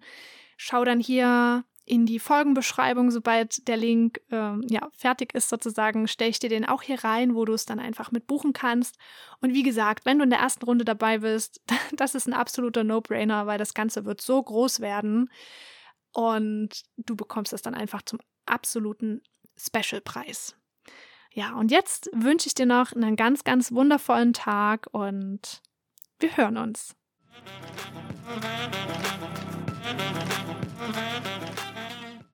Schau dann hier in die Folgenbeschreibung, sobald der Link ähm, ja, fertig ist sozusagen, stelle ich dir den auch hier rein, wo du es dann einfach mit buchen kannst. Und wie gesagt, wenn du in der ersten Runde dabei bist, das ist ein absoluter No-Brainer, weil das Ganze wird so groß werden und du bekommst es dann einfach zum absoluten Special-Preis. Ja, und jetzt wünsche ich dir noch einen ganz, ganz wundervollen Tag und wir hören uns.